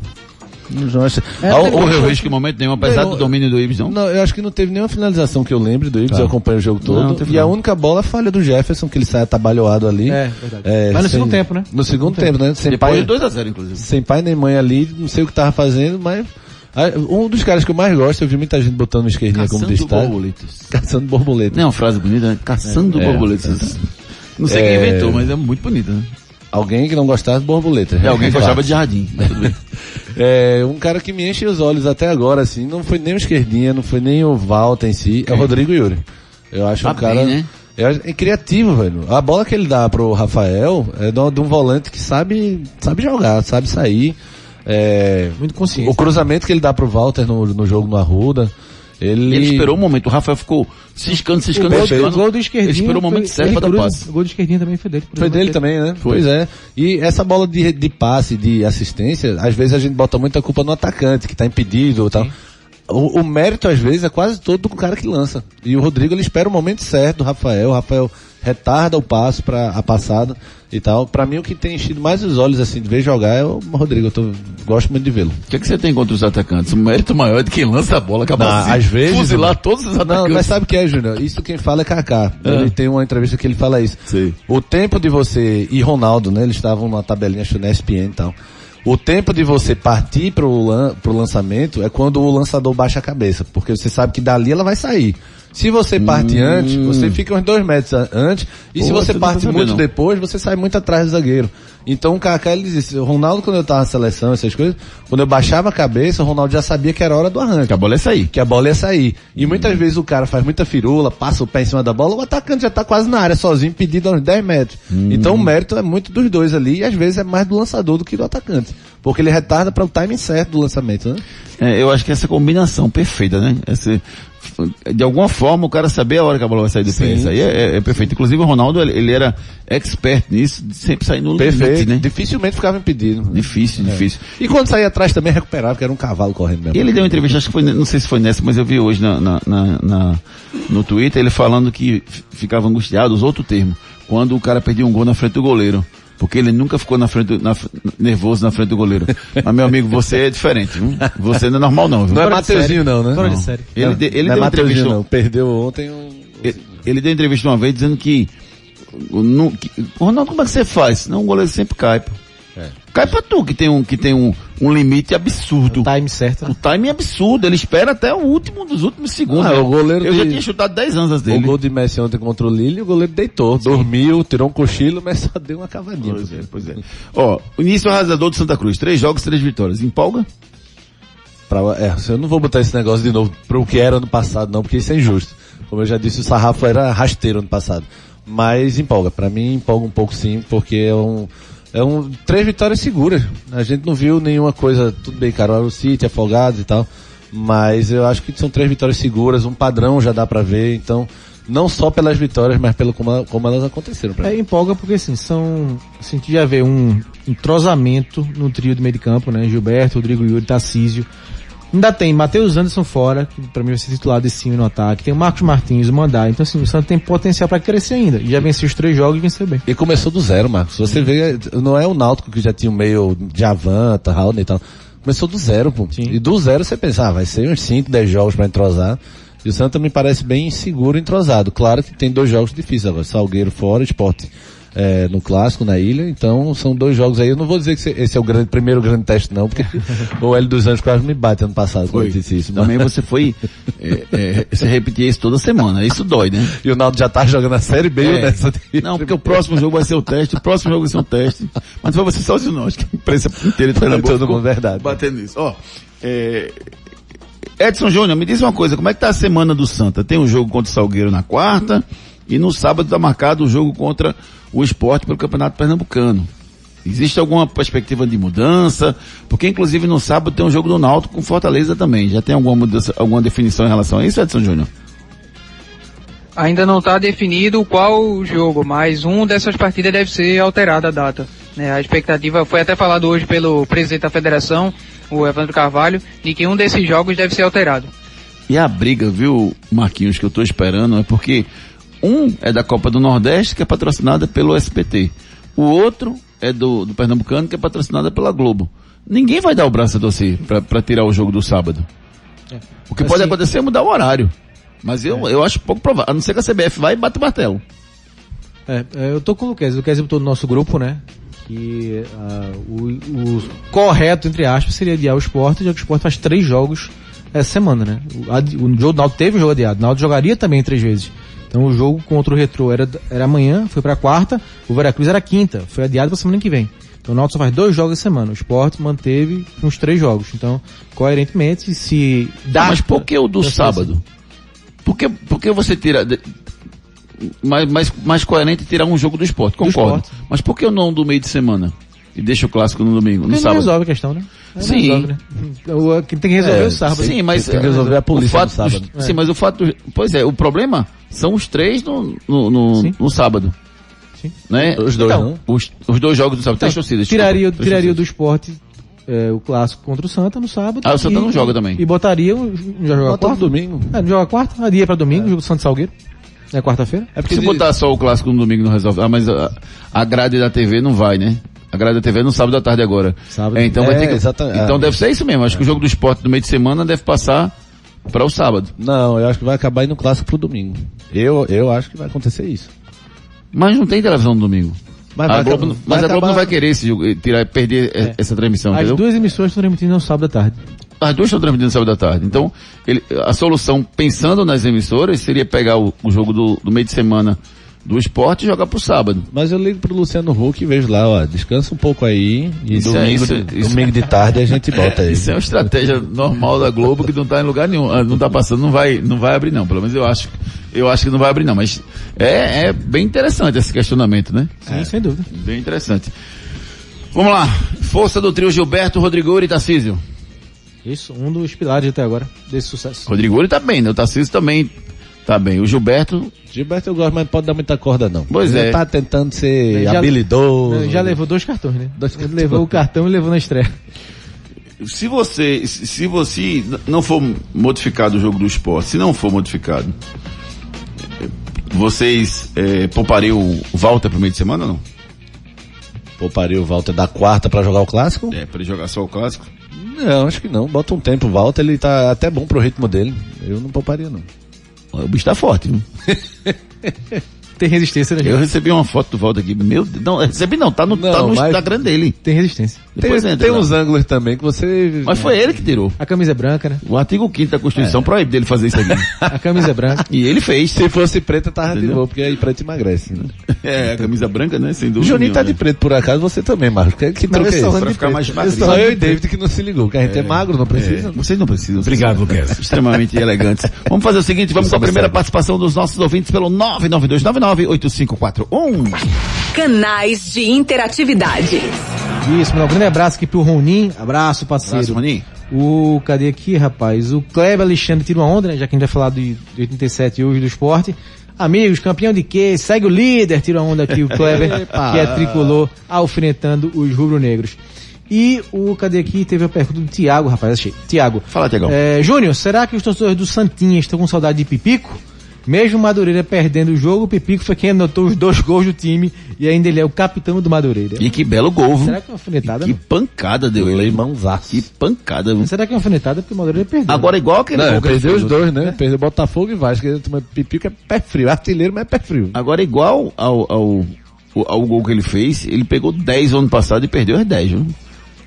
É,
Ah,
Correu risco em momento nenhum, apesar
Não,
do domínio do Ibis, não?
Não, eu acho que não teve nenhuma finalização que eu lembre do Ibis,
Tá.
eu acompanho o jogo todo.
Não,
e a única bola é a falha do Jefferson, que ele sai atabalhoado ali.
É, verdade. Mas no segundo tempo, né?
No segundo tempo, né? Sem
Depois
pai,
de 2x0, inclusive.
sem pai nem mãe ali, não sei o que tava fazendo, mas... ah, Um dos caras que eu mais gosto, eu vi muita gente botando esquerdinha como
Caçando
destaque.
borboletas. (laughs)
Caçando borboleta.
Não é uma frase bonita, né? Caçando
É,
borboletas. Não sei quem
É.
inventou, mas é muito bonita, né?
Alguém que não gostava de borboleta.
É alguém (laughs) que gostava de jardim. (laughs)
É, um cara que me enche os olhos até agora, assim, não foi nem o esquerdinha, não foi nem o Walter em si, é o Rodrigo Yuri. Eu acho
Tá
um cara.
bem, né?
acho- é criativo, velho. A bola que ele dá pro Rafael é de um, de um volante que sabe, sabe jogar, sabe sair. É,
Muito consciente.
o cruzamento que ele dá pro Walter no, no jogo no Arruda, ele.
Ele esperou o momento, o Rafael ficou ciscando, ciscando,
o gol,
ciscando.
o gol do esquerdinho.
Ele esperou o momento
foi-
certo pra dar passe.
O gol do esquerdinho também foi dele.
Foi dele também, né? Pois é. E essa bola de, de passe, de assistência, às vezes a gente bota muita culpa no atacante, que tá impedido ou tal. O, o mérito, às vezes, é quase todo do cara que lança. E o Rodrigo, ele espera o momento certo do Rafael. O Rafael retarda o passo para a passada e tal. Pra mim, o que tem enchido mais os olhos, assim, de ver jogar é o Rodrigo. Eu tô, gosto muito de vê-lo.
O que, é que você tem contra os atacantes? O mérito maior é de quem lança a bola, acaba
Não,
assim,
às vezes-
fuzilar todos os
Não,
atacantes.
mas sabe o que é, Júnior? Isso quem fala é Kaká.
Ah.
Ele tem uma entrevista que ele fala isso.
Sei.
O tempo de você, e Ronaldo, né? Eles estavam numa tabelinha, acho na ESPN e tal. O tempo de você partir pro, lan, pro lançamento é quando o lançador baixa a cabeça, porque você sabe que dali ela vai sair. Se você parte antes, você fica uns dois metros antes, e
Pô,
se você parte muito
não.
depois, você sai muito atrás do zagueiro. Então o Kaká, ele disse, o Ronaldo quando eu tava na seleção, essas coisas, quando eu baixava a cabeça, o Ronaldo já sabia que era hora do arranque
Que a bola é sair.
que a bola ia sair. E muitas vezes o cara faz muita firula, passa o pé em cima da bola, o atacante já tá quase na área sozinho, pedido a uns 10 metros. Então o mérito é muito dos dois ali, e às vezes é mais do lançador do que do atacante. Porque ele retarda para o timing certo do lançamento, né?
É, eu acho que essa combinação perfeita, né? Esse, de alguma forma o cara saber a hora que a bola vai sair do pé. Isso aí é, é- é perfeito. Inclusive o Ronaldo, ele, era expert nisso, de sempre sair no limite,
Perfeito.
né?
Dificilmente ficava impedido.
Difícil, difícil.
E quando saía atrás também recuperava, que era um cavalo correndo mesmo.
E ele deu uma entrevista, acho que foi, não sei se foi nessa, mas eu vi hoje na, na, na- na- no Twitter, ele falando que ficava angustiado, usou outro termo, quando o cara perdia um gol na frente do goleiro. Porque ele nunca ficou na frente, do- na nervoso na frente do goleiro. Mas meu amigo, você é diferente, viu? Você não é normal não, viu?
Não é Mateuzinho não, né?
Fora de
Não.
série.
Ele, de- ele
não é
deu uma
Mateuzinho
entrevista,
não. Perdeu ontem um...
ele, ele deu entrevista uma vez dizendo que, não- que Ronaldo, como é que você faz? Não, o goleiro sempre cai, pô.
É.
Cai pra tu, que tem um, que tem um, um limite absurdo.
O time certo.
O
né?
time é absurdo, ele espera até o último dos últimos segundos.
Ah,
né?
o goleiro
Eu já
de-
tinha chutado 10 anos antes
O
dele.
gol de Messi ontem contra o Lille, o goleiro deitou, dormiu, tirou um cochilo, mas só deu uma cavadinha.
Pois é, pois é. Ó, o início arrasador do Santa Cruz. Três jogos, três vitórias. Empolga?
Pra, é, eu não vou botar esse negócio de novo pro que era ano passado, não, porque isso é injusto. Como eu já disse, o sarrafo era rasteiro ano passado. Mas empolga, pra mim empolga um pouco sim, porque é um, é um, três vitórias seguras. A gente não viu nenhuma coisa, tudo bem, cara, o City, afogados e tal, mas eu acho que são três vitórias seguras, um padrão já dá pra ver, então, não só pelas vitórias, mas pelo como, como elas aconteceram
É, empolga porque assim, são. Assim, gente já vê um entrosamento no trio do meio de campo, né? Gilberto, Rodrigo Yuri, Tarcísio. Ainda tem Matheus Anderson fora, que pra mim vai ser titular desse time no ataque. Tem o Marcos Martins, o Mandar. Então assim, o Santos tem potencial pra crescer ainda. E já venceu os três jogos e venceu bem.
E começou do zero, Marcos. Você vê, não é o Náutico que já tinha o meio de Avanta, Raul e tal. Começou do zero, pô.
Sim.
E do zero você pensa, ah, vai ser uns 5, 10 jogos pra entrosar. E o Santa me parece bem seguro e entrosado. Claro que tem dois jogos difíceis agora. Salgueiro fora, esporte é, no clássico, na ilha. Então são dois jogos aí. Eu não vou dizer que esse é o grande, primeiro grande teste não, porque (laughs) o L dos Anjos quase me bate ano passado quando eu disse isso.
Também você foi, (laughs) é, é, você repetia isso toda semana. Isso dói, né?
E o Naldo já tá jogando a Série B
É.
nessa de-
Não, porque o próximo jogo vai ser o teste, o próximo jogo vai ser um teste. Mas foi você sozinho, não. Acho que a imprensa inteira de Pernambuco
Todo mundo, verdade.
batendo nisso. Ó, é, Edson Júnior, me diz uma coisa, como é que tá a semana do Santa? Tem um jogo contra o Salgueiro na quarta e no sábado tá marcado o jogo contra o esporte pelo Campeonato Pernambucano. Existe alguma perspectiva de mudança? Porque inclusive no sábado tem um jogo do Náutico com Fortaleza também. Já tem alguma mudança, alguma definição em relação a isso, Edson Júnior?
Ainda não está definido qual o jogo, mas um dessas partidas deve ser alterada a data. né? a expectativa foi até falado hoje pelo presidente da federação, o Evandro Carvalho, de que um desses jogos deve ser alterado.
E a briga, viu, Marquinhos, que eu tô esperando é porque um é da Copa do Nordeste, que é patrocinada pelo SPT. O outro é do, do Pernambucano, que é patrocinada pela Globo. Ninguém vai dar o braço a torcer pra, pra tirar o jogo do sábado. O que pode
Assim-
acontecer é mudar o horário. Mas eu, eu acho pouco provável. A não ser que a CBF vai e bate o martelo.
É, é, eu tô com o Luquez. O Luquez botou no nosso grupo, né? Que ah, o, o correto, entre aspas, seria adiar o esporte, já que o esporte faz três jogos essa semana, né? O, o jogo do Náutico teve um jogo adiado. O Náutico jogaria também três vezes. Então o jogo contra o Retrô era, era amanhã, foi pra quarta, o Veracruz era quinta, foi adiado pra semana que vem. Então o Náutico só faz dois jogos essa semana. O esporte manteve uns três jogos. Então, coerentemente, se dá...
Mas por que o do sábado? Por que, por que você tira... de- Mais, mais, mais coerente tirar um jogo do esporte, concordo.
esporte.
Mas por que o não do meio de semana? E deixa o clássico no domingo, no
Porque
sábado?
resolve a questão, né? Não
Sim.
Resolve, né? O, quem tem que resolver é, o sábado.
Sim, mas
tem que resolver a polícia
o fato
no sábado.
dos- Sim, mas o fato, do- pois é, o problema são os três no, no, no, no sábado.
Sim.
Né?
Os dois,
Então?
Os, os dois jogos do sábado. Três
Então,
torcidas.
tiraria,
desculpa, três
tiraria do esporte é, o clássico contra o Santa no sábado.
Ah, o Santa
e-
não joga também.
E botaria, já joga
Bota
quarta?
domingo.
É, não joga quarta, adia pra domingo, jogo do Santo Salgueiro. É quarta-feira.
É
Se botar só o clássico no domingo não resolve. Ah, mas a, a grade da TV não vai, né? A grade da TV é no sábado à tarde agora.
Sábado.
É, então vai
É,
ter que,
exatamente.
Então
Ah.
deve ser isso mesmo. Acho que o jogo do esporte no meio de semana deve passar para o sábado.
Não, eu acho que vai acabar indo clássico pro domingo. Eu, eu acho que vai acontecer isso.
Mas não tem televisão no domingo.
Mas
a Globo,
acabar-
não- mas
vai
a Globo não vai querer esse jogo, eh, tirar, perder eh, essa transmissão,
As
entendeu?
duas emissoras estão transmitindo no sábado à tarde.
As duas estão transmitindo no sábado à tarde. Então, ele- a solução, pensando nas emissoras, seria pegar o, o jogo do, do meio de semana do esporte e jogar pro sábado.
Mas eu ligo pro Luciano Huck e vejo lá, ó, descansa um pouco aí e
Isso é-
domingo,
isso é-
de,
isso-
domingo de tarde a gente bota aí. (laughs)
Isso é uma estratégia normal da Globo que não está em lugar nenhum. Ah, Não está passando, não vai, não vai abrir não. Pelo menos eu acho, eu acho que não vai abrir não. Mas é, é bem interessante esse questionamento, né?
Sim, sem dúvida.
Bem interessante. Vamos lá. Força do trio Gilberto, Rodrigo e Tarcísio.
Isso, um dos pilares até agora desse sucesso.
Rodrigo tá bem, né? O Tarcísio também tá bem. O Gilberto,
Gilberto eu gosto, mas não pode dar muita corda não.
Pois
Ele
é.
tá tentando ser
Já-
habilidoso.
Já levou dois cartões, né?
Dois
Ele levou o cartão e levou na estreia.
se você, se você não for modificado o jogo do esporte, se não for modificado, vocês é, poupariam o Walter pro meio de semana ou não?
Pouparia o Walter da quarta pra jogar o clássico?
É, para ele jogar só o clássico?
Não, acho que não. Bota um tempo o Walter, ele tá até bom pro ritmo dele. Eu não pouparia não.
O bicho tá forte, viu? (laughs)
Tem resistência, né?
Eu recebi uma foto do Walter aqui. Meu Deus, não, recebi não, tá no, tá
Não,
no
mas-
Instagram dele.
Tem resistência.
Depois
tem
entra
tem uns ângulos também que você...
Mas foi ele que tirou.
A camisa é branca, né?
O artigo 5 da Constituição proíbe dele fazer isso aqui. (laughs)
A camisa é branca.
e ele fez.
Se fosse preta, tava de
Entendeu?
boa, porque aí preto emagrece, né?
É, a camisa branca, né? Sem
O
dúvida.
Juninho tá de preto por acaso, você também, Marcos. Que, que
Não,
é esse?
Pra
de
ficar mais
Eu
magrinho.
Só eu e David que não se ligou, que a gente é, magro, não
É,
precisa.
vocês não precisam.
Obrigado, Luquez.
Extremamente elegantes. Vamos fazer o seguinte, vamos com a primeira participação dos nossos ouvintes pelo 992998541.
Canais de interatividade.
Isso, meu um grande abraço aqui pro Ronin. Abraço, parceiro.
Abraço, Roninho.
O, cadê aqui, rapaz? O Kleber Alexandre tira uma onda, né? Já que a gente vai falar de, de 87 hoje do esporte. Amigos, campeão de quê? Segue o líder, tira uma onda aqui o Kleber, (laughs) que é tricolor, alfinetando os rubro-negros. E o, cadê aqui? Teve a pergunta do Tiago, rapaz, achei. Tiago.
Fala, Tiagão.
É, Júnior, será que os torcedores do Santinha estão com saudade de Pipico? Mesmo o Madureira perdendo o jogo, o Pipico foi quem anotou os dois gols do time e ainda ele é o capitão do Madureira.
E que belo gol, viu?
Será que é uma alfinetada?
Que
não?
pancada deu ele.
Leimãozaço.
Que pancada, viu?
Será que é uma alfinetada porque o Madureira perdeu?
Agora igual aquele
Não,
gol que ele
perdeu os dois, né? Perdeu Botafogo e Vasco. Pipico é pé frio. Artilheiro, mas é pé frio.
Agora igual ao, ao, ao, ao gol que ele fez, ele pegou 10 ano passado e perdeu as 10, viu?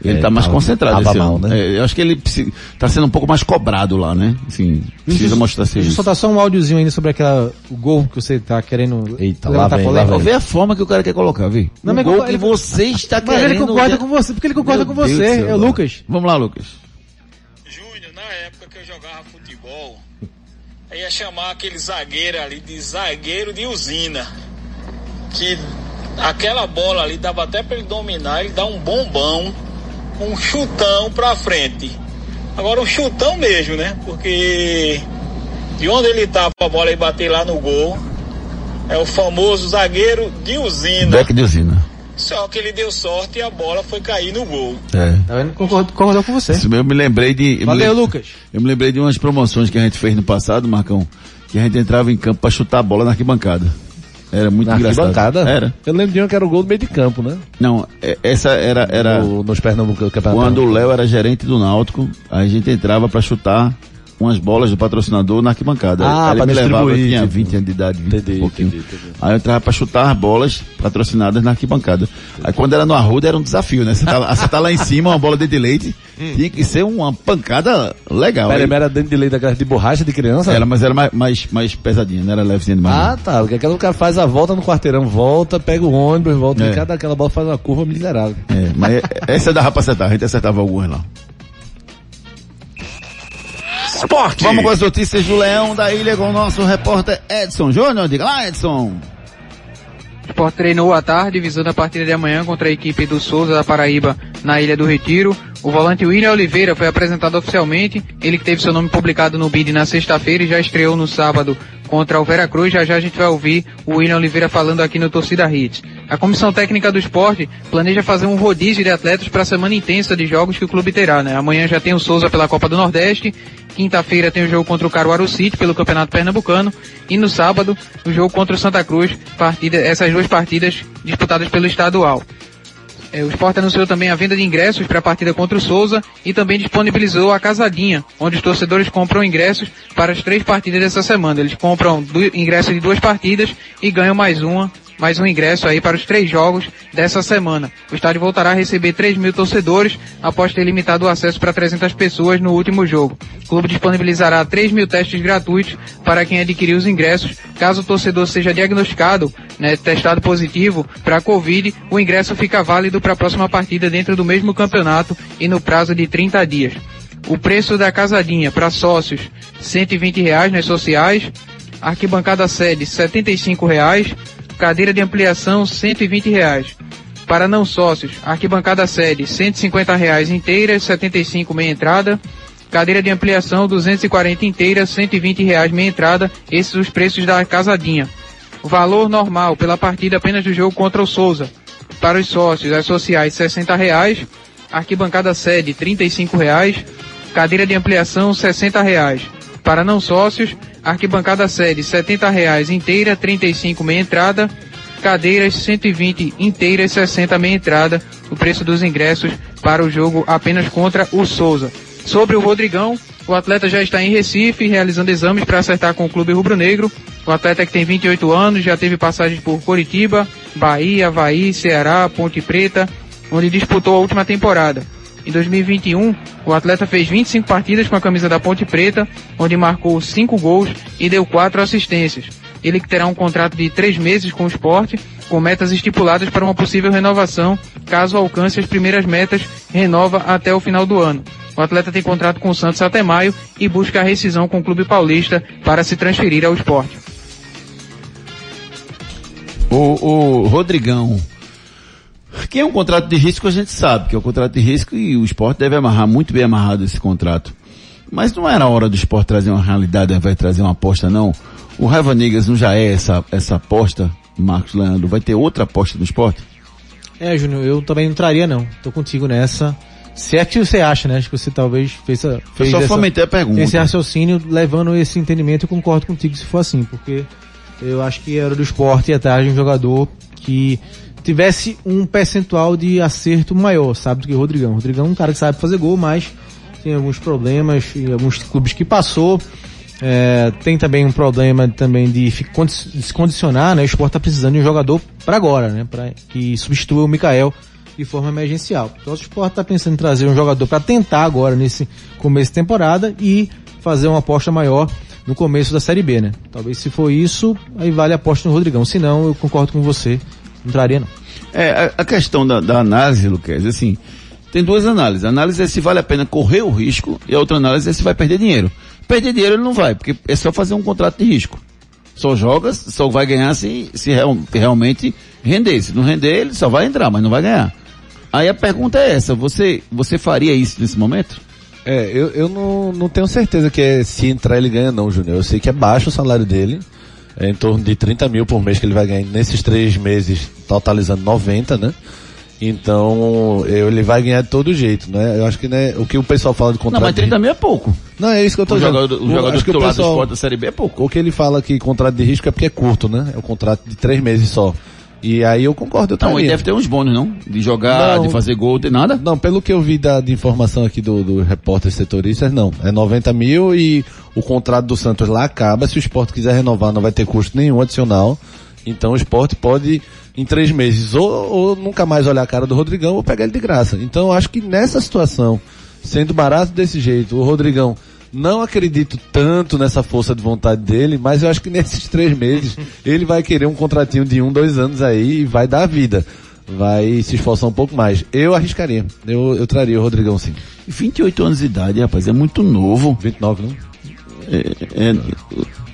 Ele
É,
tá mais
tava-
concentrado
tava
esse
mal,
ano.
né?
É, eu acho que ele precisa, tá sendo um pouco mais cobrado lá, né? Assim, precisa mostrar
Deixa eu
serviço.
soltar só um áudiozinho ainda sobre aquela, o gol que você tá querendo
Eita, lá vem, lá
Vê a forma que o cara quer colocar, vê.
Não,
o
mas
gol
ele-
que você está
Mas
querendo...
ele concorda com você, porque ele concorda
Meu
com
Deus
você,
céu,
é o. Lucas.
Vamos lá, Lucas.
Júnior, na época que eu jogava futebol, eu ia chamar aquele zagueiro ali de zagueiro de usina. Que aquela bola ali dava até para ele dominar, ele dá um bombão, um chutão pra frente. Agora um chutão mesmo, né? Porque de onde ele tava a bola e bater lá no gol, é o famoso zagueiro de usina.
Beck de usina.
Só que ele deu sorte e a bola foi cair no gol.
É.
Tá vendo? Concordo, concordou com você.
Isso Eu me lembrei de. eu me
Valeu, Lucas.
Eu me lembrei de umas promoções que a gente fez no passado, Marcão, que a gente entrava em campo pra chutar a bola na arquibancada. Era muito
Na
engraçado.
arquibancada?
Era.
Eu lembro de um que era o gol do meio de campo, né?
Não, é- essa era, era
No- nos Pernambuco, campeonato.
quando o Léo era gerente do Náutico, a gente entrava pra chutar umas bolas do patrocinador na arquibancada.
Ah,
Aí ele me levava, eu tinha
tipo.
20 anos de idade, 20
Entendi,
e pouquinho.
entendi, entendi.
Aí eu entrava pra chutar as bolas patrocinadas na arquibancada. Aí quando era no Arruda era um desafio, né? Você tá, (laughs) você tá lá em cima, uma bola de leite, tinha que ser uma pancada legal.
Pera,
Aí-
era dentro de lei daquela de borracha de criança?
Era, mas era mais, mais, mais pesadinha, não era levezinha demais.
Ah, tá. Porque aquela o cara faz a volta no quarteirão, volta, pega o ônibus, volta
É.
e cada aquela bola faz uma curva miserável.
É, mas essa dava pra acertar, a gente acertava algumas lá.
Esporte.
Vamos com as notícias do Leão da Ilha com o nosso repórter Edson Júnior. Diga lá, Edson.
O Sport treinou à tarde, visando a partida de amanhã contra a equipe do Souza da Paraíba na Ilha do Retiro. O volante William Oliveira foi apresentado oficialmente. Ele que teve seu nome publicado no BID na sexta-feira e já estreou no sábado contra o Veracruz. Já já a gente vai ouvir o William Oliveira falando aqui no Torcida Hits. A comissão técnica do esporte planeja fazer um rodízio de atletas para a semana intensa de jogos que o clube terá. Né? Amanhã já tem o Souza pela Copa do Nordeste. Quinta-feira tem o jogo contra o Caruaru City pelo Campeonato Pernambucano. E no sábado, o jogo contra o Santa Cruz. Partida, essas duas partidas disputadas pelo estadual. É, o Sport anunciou também a venda de ingressos para a partida contra o Souza e também disponibilizou a Casadinha, onde os torcedores compram ingressos para as três partidas dessa semana. Eles compram do, ingresso de duas partidas e ganham mais uma, mais um ingresso aí para os três jogos dessa semana. O estádio voltará a receber 3 mil torcedores após ter limitado o acesso para 300 pessoas no último jogo. O clube disponibilizará 3 mil testes gratuitos para quem adquirir os ingressos. Caso o torcedor seja diagnosticado, né, testado positivo para a Covid, o ingresso fica válido para a próxima partida dentro do mesmo campeonato e no prazo de 30 dias. O preço da casadinha para sócios, 120 reais nas sociais. Arquibancada sede, 75 reais. Cadeira de ampliação, 120 reais. Para não sócios, arquibancada sede, 150 reais inteira, 75 meia entrada. Cadeira de ampliação, 240 inteira, 120 reais meia entrada. Esses os preços da casadinha. Valor normal pela partida apenas do jogo contra o Souza. Para os sócios, as sociais, 60 reais. Arquibancada sede, 35 reais. Cadeira de ampliação, 60 reais. Para não sócios, arquibancada sede, 70 reais inteira, 35 meia entrada. Cadeiras 120 inteiras, 60 meia entrada. O preço dos ingressos para o jogo apenas contra o Souza. Sobre o Rodrigão, o atleta já está em Recife realizando exames para acertar com o clube rubro-negro. O atleta que tem 28 anos já teve passagens por Coritiba, Bahia, Havaí, Ceará, Ponte Preta, onde disputou a última temporada. Em 2021, o atleta fez 25 partidas com a camisa da Ponte Preta, onde marcou 5 gols e deu 4 assistências. Ele terá um contrato de 3 meses com o esporte, com metas estipuladas para uma possível renovação, caso alcance as primeiras metas, renova até o final do ano. O atleta tem contrato com o Santos até maio e busca a rescisão com o clube paulista para se transferir ao esporte.
O, o Rodrigão, que é um contrato de risco, a gente sabe que é um contrato de risco e o esporte deve amarrar muito bem amarrado esse contrato. Mas não era hora do esporte trazer uma realidade de trazer uma aposta, não. O Raiva Negas não já é essa, essa aposta, Marcos Leandro? Vai ter outra aposta do esporte?
É, Júnior, eu também não traria não. Tô contigo nessa. Se é que você acha, né? Acho que você talvez fez, a,
Eu
fez
só
essa-
fomentei a pergunta.
esse raciocínio levando esse entendimento, eu concordo contigo se for assim, porque eu acho que era do esporte ir atrás de um jogador que tivesse um percentual de acerto maior, sabe, do que o Rodrigão. O Rodrigão é um cara que sabe fazer gol, mas tem alguns problemas em alguns clubes que passou. É, tem também um problema também de, se condicionar, né? O esporte tá precisando de um jogador para agora, né? Pra, que substitua o Mikael de forma emergencial. Então o esporte está pensando em trazer um jogador para tentar agora nesse começo de temporada e fazer uma aposta maior no começo da Série B, né? Talvez se for isso, aí vale a aposta no Rodrigão. Se não, eu concordo com você, não traria não.
É, a, a questão da, da análise, Luquez, assim, tem duas análises. A análise é se vale a pena correr o risco e a outra análise é se vai perder dinheiro. Perder dinheiro ele não vai, porque é só fazer um contrato de risco. só joga, só vai ganhar se, se real- realmente render. Se não render, ele só vai entrar, mas não vai ganhar. Aí a pergunta é essa, você, você faria isso nesse momento?
É, eu, eu não, não tenho certeza que é, se entrar ele ganha não, Júnior. Eu sei que é baixo o salário dele. É em torno de 30 mil por mês que ele vai ganhar nesses três meses, totalizando 90, né? Então, ele vai ganhar de todo jeito, né? Eu acho que né, o que o pessoal fala de contrato...
Não, mas 30
de...
mil é pouco.
Não, é isso que eu tô
O
dizendo.
jogador, o jogador
acho que o
titular do
pessoal...
esporte da Série B é pouco.
O que ele fala que contrato de risco é porque é curto, né? É um contrato de três meses só. E aí eu concordo, eu
Não, ele
traria.
deve ter uns bônus, não? De jogar,
Não.
de fazer gol, tem nada?
Não, pelo que eu vi da, de informação aqui do, do repórter setoristas, não. É 90 mil e o contrato do Santos lá acaba. Se o esporte quiser renovar, não vai ter custo nenhum adicional. Então o esporte pode, em três meses, ou, ou nunca mais olhar a cara do Rodrigão ou pegar ele de graça. Então eu acho que nessa situação, sendo barato desse jeito, o Rodrigão não acredito tanto nessa força de vontade dele, mas eu acho que nesses três meses (laughs) ele vai querer um contratinho de um, dois anos aí e vai dar vida. Vai se esforçar um pouco mais. Eu arriscaria. Eu, eu traria o Rodrigão sim.
28 anos de idade, rapaz, é muito novo.
29, não?
É, é,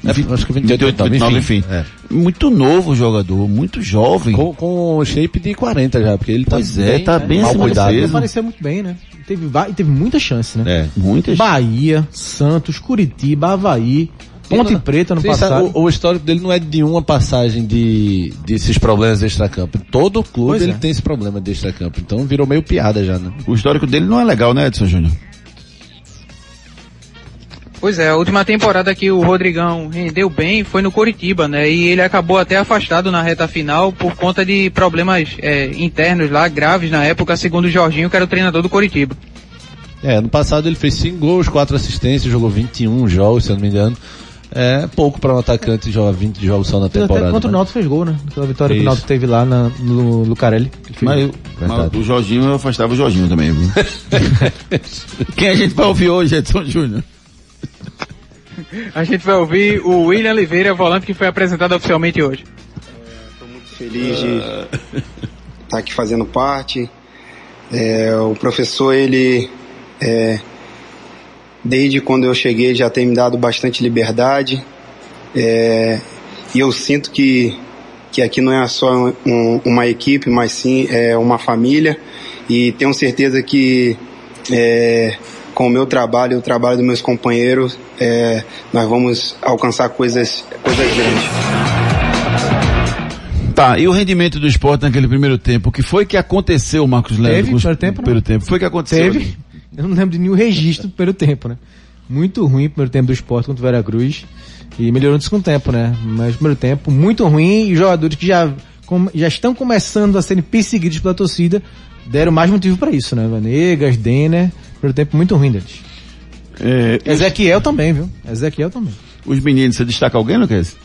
É, acho que 28,
28, 29, enfim.
É.
Muito novo o jogador, muito jovem.
Com, com shape de 40 já, porque ele
Pois
tá
é,
bem,
tá
né,
bem
mal cuidado.
peso.
Apareceu muito bem, né? Teve, e teve muita chance, né?
É.
Muitas.
Bahia, Santos, Curitiba, Havaí, Ponte Preta no
Sim,
passado.
sabe, o, o histórico dele não é de uma passagem de desses problemas de extracampo. Todo clube
Pois
ele
é.
tem esse problema de extracampo. Então virou meio piada já, né?
O histórico dele não é legal, né, Edson Júnior?
Pois é, a última temporada que o Rodrigão rendeu bem foi no Coritiba, né? E ele acabou até afastado na reta final por conta de problemas é, internos lá, graves na época, segundo o Jorginho, que era o treinador do Coritiba.
É, ano passado ele fez 5 gols, 4 assistências, jogou 21 jogos, se eu não me engano. É pouco para um atacante jogar 20 jogos só na
Fez até
temporada.
contra o? Náutico fez gol, né? Aquela vitória que
Isso.
o Náutico teve lá na, no Lucarelli.
Mas,
gol.
mas o Jorginho eu afastava o Jorginho também, viu? (laughs) Quem a gente vai ouvir hoje, Edson Júnior? (laughs)
A gente vai ouvir o William Oliveira, volante que foi apresentado oficialmente hoje.
feliz de estar aqui fazendo parte. É, o professor, ele, é, desde quando eu cheguei, já tem me dado bastante liberdade. É, e eu sinto que, que aqui não é só um- uma equipe, mas sim é uma família. E tenho certeza que é, com o meu trabalho e o trabalho dos meus companheiros, é, nós vamos alcançar coisas, coisas grandes.
Tá, e o rendimento do esporte naquele primeiro tempo? O que foi que aconteceu, Marcos Leandro?
Teve
com
tempo,
primeiro tempo? Foi que aconteceu?
Teve. Eu não lembro de nenhum registro do primeiro tempo, né? Muito ruim o primeiro tempo do esporte contra o Veracruz. E melhorou no segundo tempo, né? Mas o primeiro tempo muito ruim e jogadores que já, com- já estão começando a serem perseguidos pela torcida deram mais motivo pra isso, né? Vanegas, Denner. Primeiro tempo muito ruim deles.
É,
Ezequiel também, viu? Ezequiel também.
os meninos, você destaca alguém, Lucas?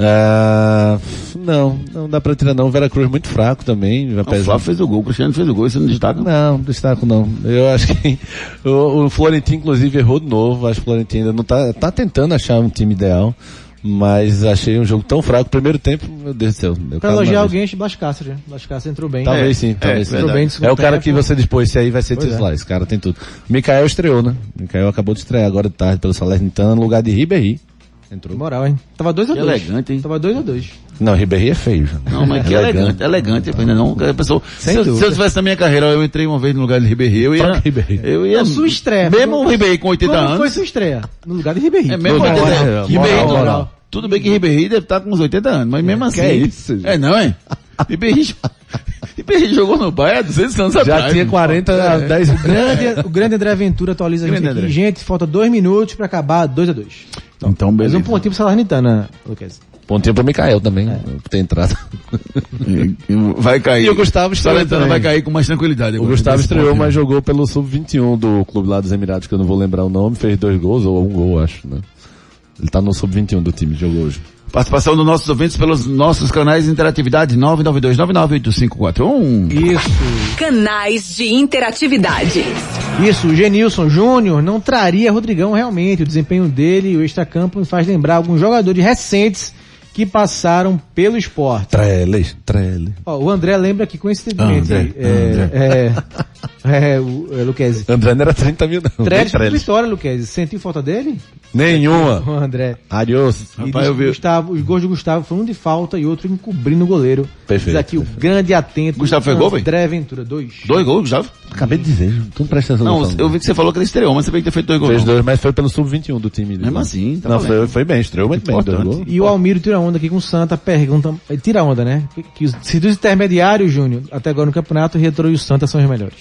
Ah, não, não dá pra tirar não. O Veracruz muito fraco também. Já
O Flávio fez o gol, o Cristiano fez o gol, você não destaca?
Não, destaco não. Eu acho que (laughs) o, o Florentino inclusive errou de novo. Acho que o Florentino ainda não tá, tá tentando achar um time ideal. Mas achei um jogo tão fraco. Primeiro tempo, meu Deus do céu.
Pra elogiar alguém, acho Blas Cáceres. né? Blas Cáceres entrou bem.
Talvez
É,
sim, talvez sim.
verdade.
Entrou bem
É o cara
tempo.
que você dispôs, esse aí vai ser
Pois é.
titular. Esse cara tem tudo. Mikael estreou, né? Mikael acabou de estrear agora de tarde pelo Salernitana no lugar de Ribéry. Entrou.
Moral, hein? Tava 2x2.
Que elegante, hein?
Tava 2x2.
Não, Ribéry é feio. já.
Não, mas que elegante, elegante, ainda não. A pessoa, se, eu, se eu tivesse na minha carreira, eu entrei uma vez no lugar de Ribéry, eu ia.
Ribéry. (laughs)
Eu ia.
Não, sua estreia.
Mesmo o Ribéry com 80
Como
anos.
foi sua estreia? No lugar de Ribéry.
É mesmo
Moral,
80
moral,
anos. Ribéry,
moral.
Tudo bem que Ribéry deve estar com uns 80 anos, mas mesmo assim.
Que é isso,
É não, é? Ribéry, Ribéry jogou no Bahia há 200 anos
Já
atrás.
tinha 40 a 10
O grande, o grande André Ventura atualiza a gente aqui.
André.
Gente, falta dois minutos pra acabar 2x2.
Então,
Mais
beleza.
um pontinho pro Salernitana, Lucas.
Pontinho pro Mikael também, por ter entrado.
Vai cair.
E o Gustavo estreou também.
vai cair com mais tranquilidade.
O Gustavo estreou,
ponto.
mas jogou pelo Sub-21 do clube lá dos Emirados, que eu não vou lembrar o nome, fez dois gols, ou um gol, acho, né? Ele tá no Sub-21 do time, jogou hoje.
Participação dos nossos ouvintes pelos nossos canais de interatividade 992998541.
Isso.
Canais de interatividade.
Isso, o Genilson Júnior não traria Rodrigão realmente. O desempenho dele e o extracampo me faz lembrar alguns jogadores recentes que passaram pelo esporte.
Treles, Treles.
Ó, o André lembra que coincidentemente,
André,
é, é, É, o é, Luquezzi.
André não era 30 mil, não. Nem Trellis.
vitória, Luquezzi. Sentiu falta dele?
Nenhuma. (laughs)
O André.
Adiós.
E
Rapaz, eu vi-
Gustavo, os gols de Gustavo foram um de falta e outro encobrindo o goleiro.
Perfeito,
Diz aqui o grande atento.
Gustavo fez gol, velho?
André Ventura, dois.
Dois gols, Gustavo?
Acabei de dizer, tu não presta atenção.
Não, eu vi que você falou que ele estreou, mas você veio ter feito dois gols.
Fez dois, mas foi pelo sub-21 do time.
Mesmo assim, tá
Não, foi, foi bem, estreou muito bem. Dois gols.
E o Almiro tira onda aqui com o Santa, pergunta, tira onda, né? Que, que os, se dos intermediários, Júnior, até agora no campeonato, o Retro e o Santa são os melhores.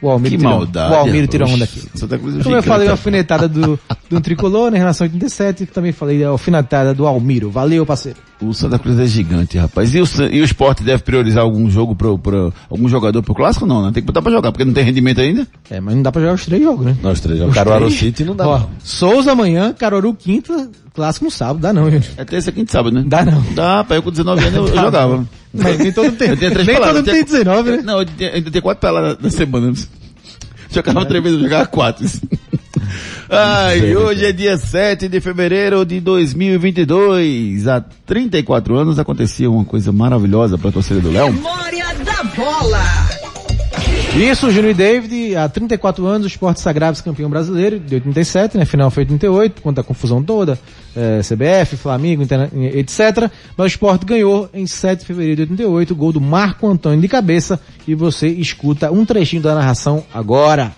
O Almiro
Que
tira,
maldade.
o Almiro tira onda aqui.
Santa Cruz é
Como eu falei, a
rapaz.
alfinetada do, do tricolor, né, em relação a 87, também falei a alfinetada do Almiro. Valeu, parceiro.
O Santa Cruz é gigante, rapaz. E o, e o esporte deve priorizar algum jogo pro, pro algum jogador pro clássico? Não, né? Tem que botar pra jogar, porque não tem rendimento ainda.
É, mas não dá pra jogar os três jogos, né?
Nós três. O
Os
Caruaru
três?
City não dá.
Ó,
não.
Souza amanhã, Caruaru quinta, clássico no sábado. Dá não, Júnior.
É terça, quinta e sábado, né?
Dá não.
Dá, pra eu com 19 anos eu, eu
Dá
jogava.
Mas nem todo (laughs) tem,
Eu tinha três
nem
peladas,
todo
eu
tem
tinha-
19, né?
Não, eu ainda tem quatro peladas na semana. (laughs) Jogava três vezes, eu jogava quatro. Ai, hoje é dia 7 de fevereiro de 2022. Há 34 anos acontecia uma coisa maravilhosa pra torcida do Léo.
Memória da bola.
Isso, Júnior e David, há 34 anos, o Esporte Sagrados campeão brasileiro, de 87, né? Final foi 88, por conta da confusão toda, eh, CBF, Flamengo, etc. Mas o Esporte ganhou em 7 de fevereiro de 88, gol do Marco Antônio de cabeça, e você escuta um trechinho da narração agora.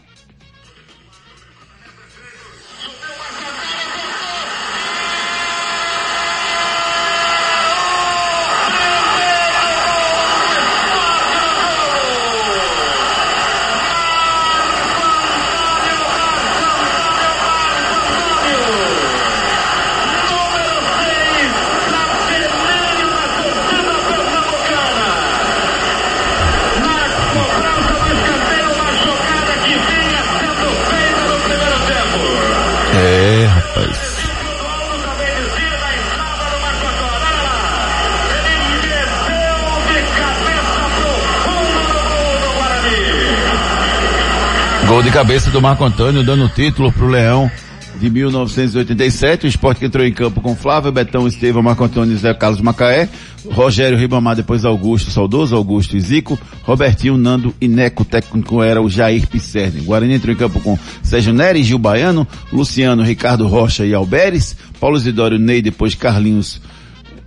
De cabeça do Marco Antônio, dando o título pro Leão de 1987. O esporte que entrou em campo com Flávio, Betão, Estevão, Marco Antônio e Zé Carlos Macaé. Rogério Ribamar, depois Augusto, saudoso Augusto e Zico. Robertinho, Nando e Neco. O técnico era o Jair Pisserni. Guarani entrou em campo com Sérgio Nery, Gil Baiano, Luciano, Ricardo Rocha e Alberes. Paulo Isidório, Ney, depois Carlinhos.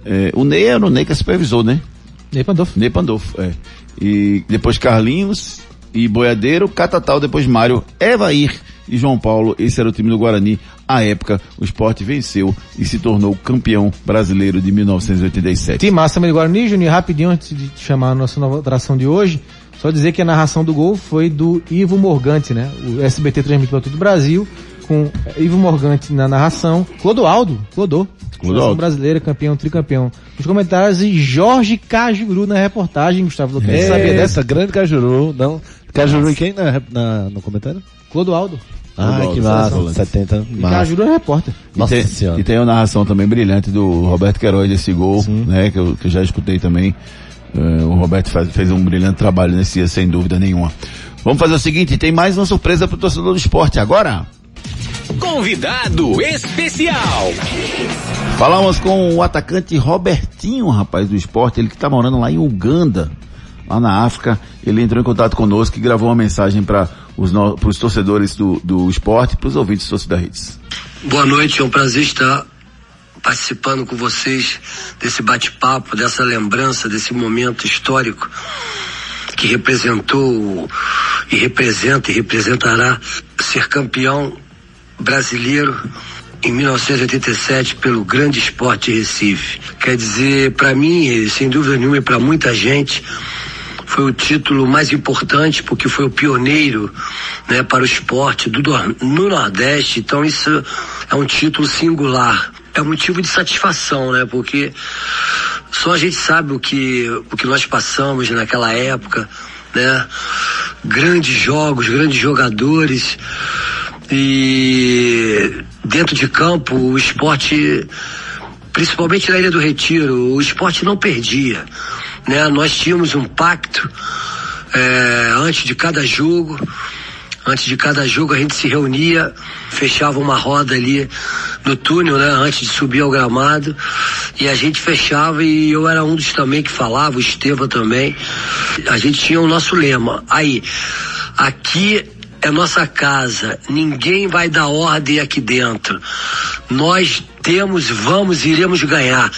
É, o Ney era o Ney que supervisou, né?
Ney Pandolfo.
Ney Pandolfo, é. E depois Carlinhos e Boiadeiro, Catatal, depois Mário, Evair e João Paulo. Esse era o time do Guarani. À época, o esporte venceu e se tornou campeão brasileiro de 1987.
Tim Massa do Guarani, Júnior, rapidinho antes de chamar a nossa nova atração de hoje, só dizer que a narração do gol foi do Ivo Morgante, né? O SBT transmitiu para todo o Brasil, com Ivo Morgante na narração, Clodoaldo, Clodô,
Clodoaldo.
brasileira, campeão, tricampeão. Nos comentários, e Jorge Cajuru na reportagem, Gustavo Lucas,
É,
sabia dessa?
essa grande Cajuru, não. Cajuru e quem na, na- no comentário?
Clodoaldo.
Ah,
Clodoaldo,
que massa,
seleção.
70.
E
Massa.
Cajuru é repórter.
E
Nossa
tem,
senhora.
e tem a narração também brilhante do Roberto Queiroz desse gol, né? Que eu, que eu já escutei também. Eh, o Roberto faz- fez um brilhante trabalho nesse dia, sem dúvida nenhuma. Vamos fazer o seguinte, tem mais uma surpresa pro torcedor do esporte agora.
Convidado especial.
Falamos com o atacante Robertinho, rapaz, do esporte, ele que tá morando lá em Uganda, lá na África. Ele entrou em contato conosco e gravou uma mensagem para os no, torcedores do, do esporte, para os ouvintes do Torcida Hits.
Boa noite, é um prazer estar participando com vocês desse bate-papo, dessa lembrança, desse momento histórico que representou e representa e representará ser campeão brasileiro em 1987 pelo Grande Esporte Recife. Quer dizer, para mim, sem dúvida nenhuma, e para muita gente, foi o título mais importante porque foi o pioneiro né, para o esporte do, no Nordeste. Então isso é um título singular. É um motivo de satisfação, né? Porque só a gente sabe o que, o que nós passamos naquela época, né? Grandes jogos, grandes jogadores e dentro de campo o esporte principalmente na Ilha do Retiro, o esporte não perdia. Né? Nós tínhamos um pacto é, antes de cada jogo. Antes de cada jogo a gente se reunia, fechava uma roda ali no túnel, né? Antes de subir ao gramado. E a gente fechava e eu era um dos também que falava, o Estevam também. A gente tinha o nosso lema. Aí, aqui é nossa casa, ninguém vai dar ordem aqui dentro. Nós temos, vamos, iremos ganhar.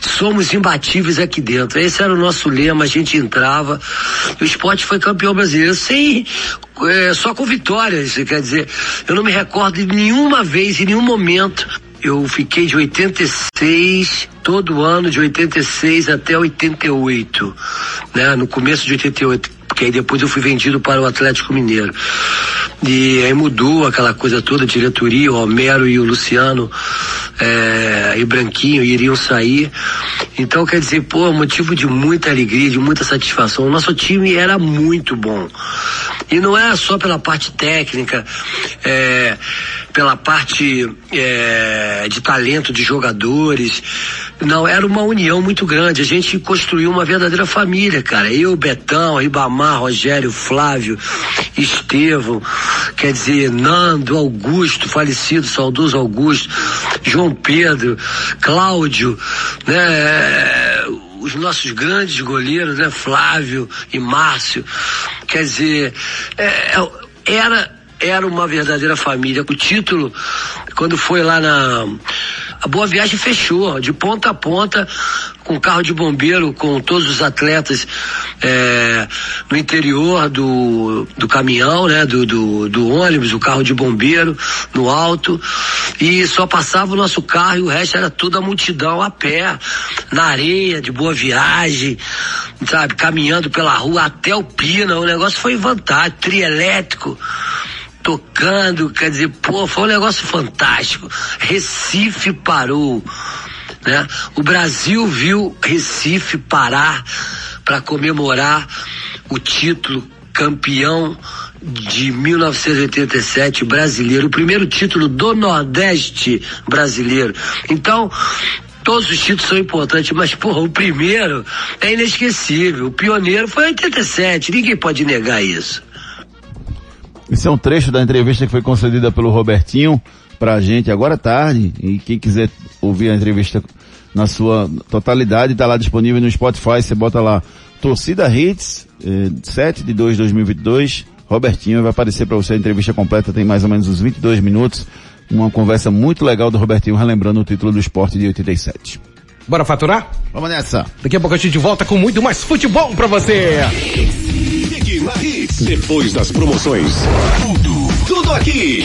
Somos imbatíveis aqui dentro. Esse era o nosso lema, a gente entrava. O esporte foi campeão brasileiro sem é, só com vitórias, quer dizer, eu não me recordo de nenhuma vez, em nenhum momento. Eu fiquei de 86, todo ano de 86 até 88, né? No começo de 88, porque aí depois eu fui vendido para o Atlético Mineiro. E aí mudou aquela coisa toda, a diretoria, o Homero e o Luciano é, e Branquinho iriam sair. Então, quer dizer, pô, motivo de muita alegria, de muita satisfação. O nosso time era muito bom. E não era só pela parte técnica, é, pela parte é, de talento de jogadores. Não, era uma união muito grande. A gente construiu uma verdadeira família, cara. Eu, Betão, Ribamar, Rogério, Flávio, Estevão, quer dizer, Nando, Augusto, falecido, saudoso Augusto, João Pedro, Cláudio, né? Os nossos grandes goleiros, né? Flávio e Márcio. Quer dizer, é, era era uma verdadeira família. O título, quando foi lá na. A Boa Viagem fechou, de ponta a ponta, com carro de bombeiro, com todos os atletas é, no interior do, do caminhão, né? Do, do, do ônibus, o carro de bombeiro, no alto. E só passava o nosso carro e o resto era tudo a multidão a pé, na areia, de boa viagem, sabe, caminhando pela rua até o Pina. O negócio foi fantástico, trielétrico tocando, quer dizer, pô, foi um negócio fantástico. Recife parou, né? O Brasil viu Recife parar para comemorar o título campeão de 1987 brasileiro, o primeiro título do Nordeste brasileiro. Então, todos os títulos são importantes, mas, porra, o primeiro é inesquecível. O pioneiro foi 87, ninguém pode negar isso.
Esse é um trecho da entrevista que foi concedida pelo Robertinho pra gente agora à tarde. E quem quiser ouvir a entrevista na sua totalidade, está lá disponível no Spotify. Você bota lá Torcida Hits, eh, 7 de 2 de 2022. Robertinho vai aparecer para você a entrevista completa, tem mais ou menos uns 22 minutos. Uma conversa muito legal do Robertinho, relembrando o título do esporte de 87.
Bora faturar?
Vamos nessa.
Daqui a pouco a gente volta com muito mais futebol pra você.
Hits. Depois das promoções. Tudo, tudo aqui.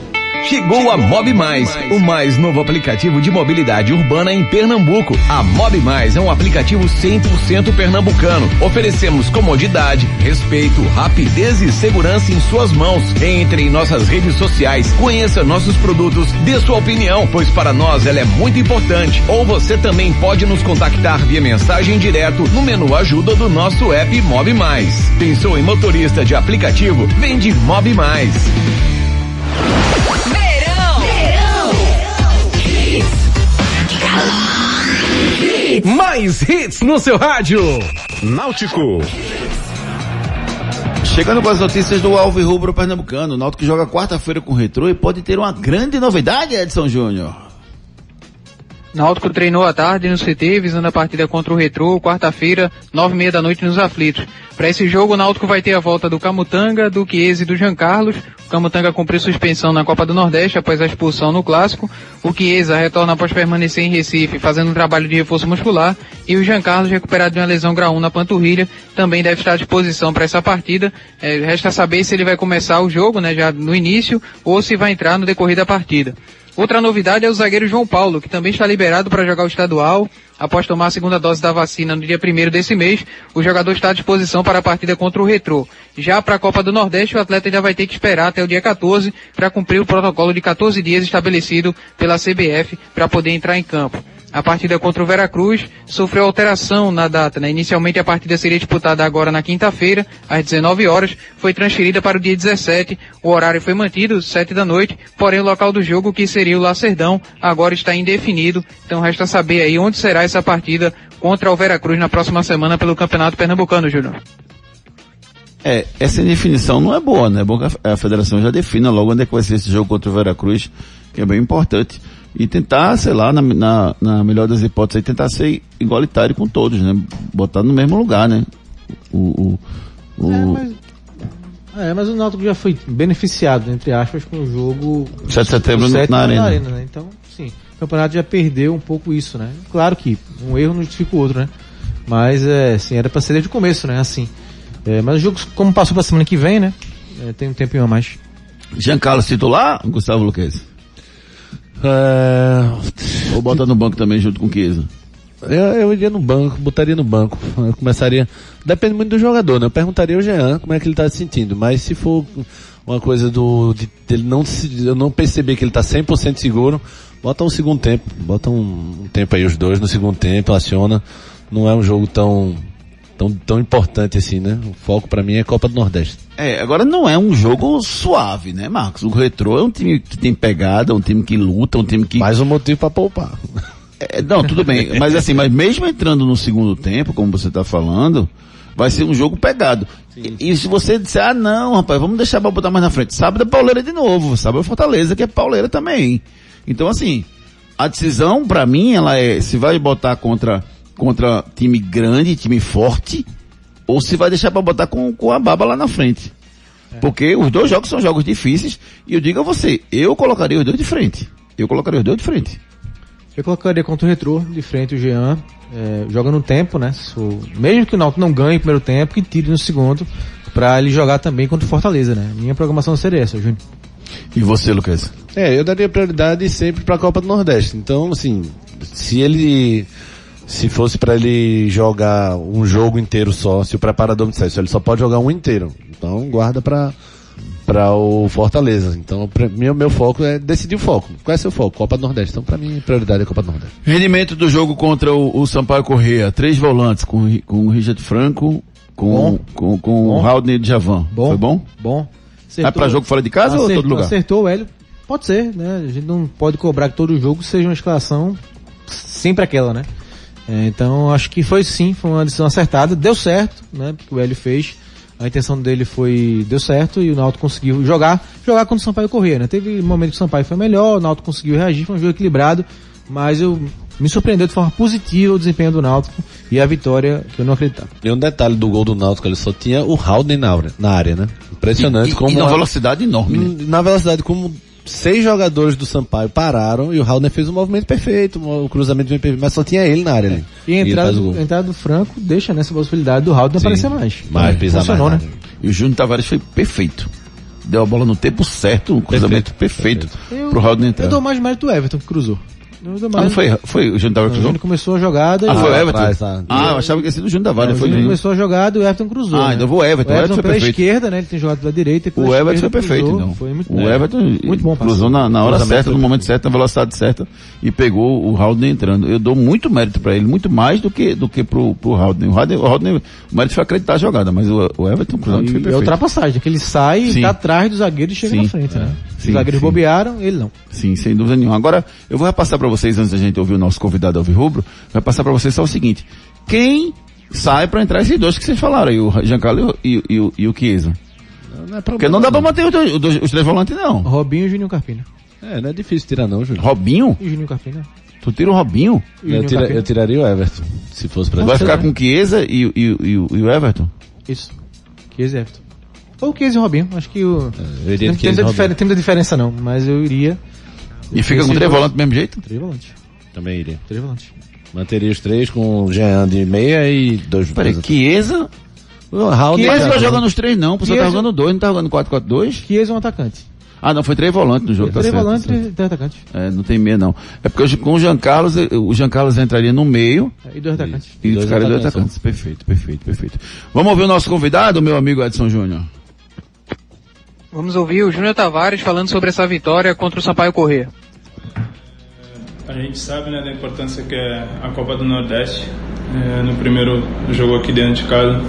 Chegou a Mob Mais, o mais novo aplicativo de mobilidade urbana em Pernambuco. A Mob Mais é um aplicativo 100% pernambucano. Oferecemos comodidade, respeito, rapidez e segurança em suas mãos. Entre em nossas redes sociais, conheça nossos produtos, dê sua opinião, pois para nós ela é muito importante. Ou você também pode nos contactar via mensagem direto no menu ajuda do nosso app Mob Mais. Pensou em motorista de aplicativo? Vem de Mob Mais.
Mais hits no seu rádio.
Náutico.
Chegando com as notícias do Alves Rubro Pernambucano. O Náutico joga quarta-feira com o Retrô e pode ter uma grande novidade, Edson Júnior.
Náutico treinou à tarde no CT, visando a partida contra o Retrô, quarta-feira, nove e meia da noite nos aflitos. Para esse jogo, o Náutico vai ter a volta do Camutanga, do Chiesa e do Jean Carlos. O Camutanga cumpriu suspensão na Copa do Nordeste após a expulsão no Clássico. O Chiesa retorna após permanecer em Recife, fazendo um trabalho de reforço muscular. E o Jean Carlos, recuperado de uma lesão grau 1 na panturrilha, também deve estar à disposição para essa partida. É, resta saber se ele vai começar o jogo, né, já no início, ou se vai entrar no decorrer da partida. Outra novidade é o zagueiro João Paulo, que também está liberado para jogar o estadual. Após tomar a segunda dose da vacina no dia 1 desse mês, o jogador está à disposição para a partida contra o Retrô. Já para a Copa do Nordeste, o atleta ainda vai ter que esperar até o dia 14 para cumprir o protocolo de 14 dias estabelecido pela CBF para poder entrar em campo. A partida contra o Veracruz sofreu alteração na data. Né? Inicialmente a partida seria disputada agora na quinta-feira, às 19 horas, foi transferida para o dia 17. O horário foi mantido, 7 da noite, porém o local do jogo, que seria o Lacerdão, agora está indefinido. Então resta saber aí onde será essa partida contra o Veracruz na próxima semana pelo Campeonato Pernambucano, Júnior.
É, essa indefinição não é boa, né? É bom que a, federação já defina logo onde é que vai ser esse jogo contra o Veracruz, que é bem importante e tentar, sei lá, na, na, na, melhor das hipóteses, tentar ser igualitário com todos, né? Botar no mesmo lugar, né? O, o, o...
É, mas, é, mas o Náutico já foi beneficiado, entre aspas, com o jogo
7 de setembro na, na, arena. arena
né? Então, sim, o campeonato já perdeu um pouco isso, né? Claro que um erro não justifica o outro, né? Mas, é, assim, era para ser desde o começo, né? Assim. É, mas o jogo, como passou pra semana que vem, né? É, tem um tempinho a mais.
Giancarlo titular, Gustavo Luquez? É... Ou botar no banco também junto com o Chiesa?
Eu, eu iria no banco, botaria no banco. Eu começaria. Depende muito do jogador, né? Eu perguntaria ao Jean como é que ele tá se sentindo. Mas se for uma coisa do. de, ele não se, eu não perceber que ele tá 100% seguro, bota um segundo tempo. Bota um, um tempo aí os dois no segundo tempo, aciona. Não é um jogo tão tão, tão importante assim, né? O foco para mim é Copa do Nordeste.
É, agora não é um jogo suave, né, Marcos? O Retrô é um time que tem pegada, um time que luta, um time que...
Mais um motivo para poupar.
É, não, tudo bem, mas assim, mas mesmo entrando no segundo tempo, como você tá falando, vai ser um jogo pegado. E, e, se você disser, ah não, rapaz, vamos deixar pra botar mais na frente. Sábado é pauleira de novo, sábado é Fortaleza, que é pauleira também. Então assim, a decisão para mim, ela é, se vai botar contra contra time grande, time forte, ou se vai deixar para botar com, com a baba lá na frente. É. Porque os dois jogos são jogos difíceis, e eu digo a você, eu colocaria os dois de frente. Eu colocaria os dois de frente.
Eu colocaria contra o Retro de frente o Jean, é, joga no tempo, né? mesmo que o Náutico não ganhe no primeiro tempo, que tire no segundo, para ele jogar também contra o Fortaleza, né? Minha programação seria essa, Júnior.
E você, Lucas?
É, eu daria prioridade sempre para a Copa do Nordeste. Então, assim, se ele se fosse para ele jogar um jogo inteiro só, se o preparador me dissesse, ele só pode jogar um inteiro. Então guarda para para o Fortaleza. Então, meu, meu foco é decidir o foco. Qual é seu foco? Copa do Nordeste. Então, para mim, prioridade é Copa do Nordeste.
Rendimento do jogo contra o, o Sampaio Correia. Três volantes com, com o Richard Franco, com, bom. com, com bom. o Raudney de Javan. Bom. Foi bom?
Bom.
Acertou. É para jogo fora de casa acertou, ou todo lugar?
Acertou o Hélio. Pode ser, né? A gente não pode cobrar que todo jogo seja uma escalação sempre aquela, né? É, então acho que foi sim, foi uma decisão acertada, deu certo, né? Porque o Hélio fez. A intenção dele foi, deu certo e o Naldo conseguiu jogar, jogar quando o Sampaio corria, né? Teve um momento que o Sampaio foi melhor, o Naldo conseguiu reagir, foi um jogo equilibrado, mas eu me surpreendeu de forma positiva o desempenho do Náutico e a vitória que eu não acreditava.
E um detalhe do gol do Náutico, ele só tinha o Howden na, na área, né? Impressionante
e, e,
como...
E na velocidade enorme, né?
Na velocidade como seis jogadores do Sampaio pararam e o Haldner fez um movimento perfeito, o um cruzamento bem perfeito, mas só tinha ele na área ali.
E a entrada, do, entrada do Franco deixa nessa possibilidade do Haldner aparecer mais.
Mais, pisar Funcionou, mais. Né?
E o Júnior Tavares foi perfeito. Deu a bola no tempo certo, um cruzamento perfeito, perfeito. pro Haldner entrar.
Eu dou mais mérito do Everton que cruzou.
Ah, não foi, foi o Júnior Tavares
cruzou? O Júnior começou a jogada
ah, foi o Everton? Atrás, tá. Ah, eu achava que ia ser do Júnior Tavares.
o Júnior começou a jogada e o Everton cruzou.
Ah,
né?
então foi o Everton. O Everton, o Everton foi
pela
perfeito.
esquerda, né? Ele tem jogado pela direita.
o Everton foi perfeito, cruzou, então. Foi muito, o é, Everton muito bom cruzou na, na hora certa, no momento certo, na velocidade certa e pegou o Haldner entrando. Eu dou muito mérito pra ele, muito mais do que, do que pro, pro Haldner. O Haldner, o Haldner, o mérito foi acreditar a jogada, mas o, o Everton cruzando foi perfeito.
É ultrapassagem, que ele sai, Sim. tá atrás do zagueiro e chega Sim, na frente, né? Os zagueiros bobearam, ele não.
Sim, sem dúvida nenhuma. Agora, eu vou repassar para vocês, antes da gente ouvir o nosso convidado Alvirrubro, vai passar para vocês só o seguinte. Quem sai para entrar esses dois que vocês falaram aí, o Giancarlo e, e, e, e o Chiesa? Não, é Porque não dá para manter os, dois, os, três volantes, não.
Robinho e Juninho Carpina.
É, não é difícil tirar não, Júnior.
Robinho?
E Juninho Carpina.
Tu tira o Robinho?
Eu, tira, eu, tiraria o Everton, se fosse pra
Vai ficar com o Chiesa e, e, e, e o Everton?
Isso. Chiesa e Everton. Ou o Chiesa e o Robinho. Acho que o...
É, eu iria
tem, tem, difer... tem muita diferença não, mas eu iria...
E fica com três volantes do mesmo jeito?
Três volantes.
Também iria.
Três volantes.
Manteria os três com o Jean de meia e dois...
Peraí, Chiesa... O Chiesa vai jogando os três não, você tá jogando dois, não tá jogando 4-4-2?
Chiesa é um atacante.
Ah, não, foi três volantes no jogo,
Três
tá certo,
volantes
tá
e dois atacantes.
É, não tem meia não. É porque hoje, com o Jean Carlos, eh, o Jean Carlos entraria no meio.
E dois atacantes.
E
Dois
ficaria dois
atacantes,
atacantes. Perfeito, perfeito, perfeito. Vamos ouvir o nosso convidado, meu amigo Edson Júnior.
Vamos ouvir o Júnior Tavares falando sobre essa vitória contra o Sampaio Corrêa.
A gente sabe né, da importância que é a Copa do Nordeste. É, no primeiro jogo aqui dentro de casa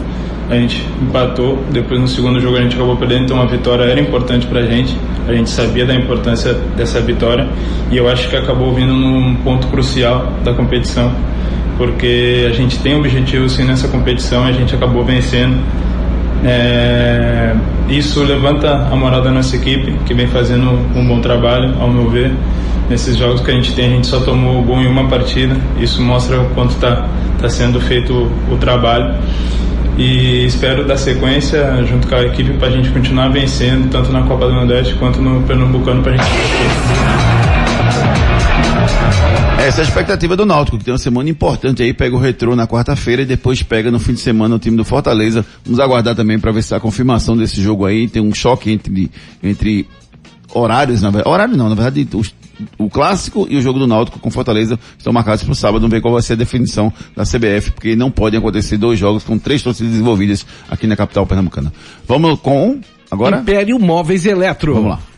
a gente empatou, depois no segundo jogo a gente acabou perdendo, então a vitória era importante pra gente. A gente sabia da importância dessa vitória e eu acho que acabou vindo num ponto crucial da competição, porque a gente tem objetivo sim nessa competição, a gente acabou vencendo. É, isso levanta a moral da nossa equipe, que vem fazendo um bom trabalho, ao meu ver. Nesses jogos que a gente tem, a gente só tomou gol em uma partida. Isso mostra o quanto está tá sendo feito o, o trabalho. E espero dar sequência junto com a equipe para a gente continuar vencendo, tanto na Copa do Nordeste quanto no Pernambucano, para a gente
Essa é a expectativa do Náutico, que tem uma semana importante aí, pega o Retrô na quarta-feira e depois pega no fim de semana o time do Fortaleza. Vamos aguardar também para ver se a confirmação desse jogo aí tem um choque entre, entre horários, na verdade. Horário não, na verdade, os, o clássico e o jogo do Náutico com Fortaleza estão marcados para o sábado. Vamos ver qual vai ser a definição da CBF, porque não podem acontecer dois jogos com três torcidas envolvidas aqui na capital pernambucana. Vamos com agora?
Império Móveis Eletro.
Vamos lá.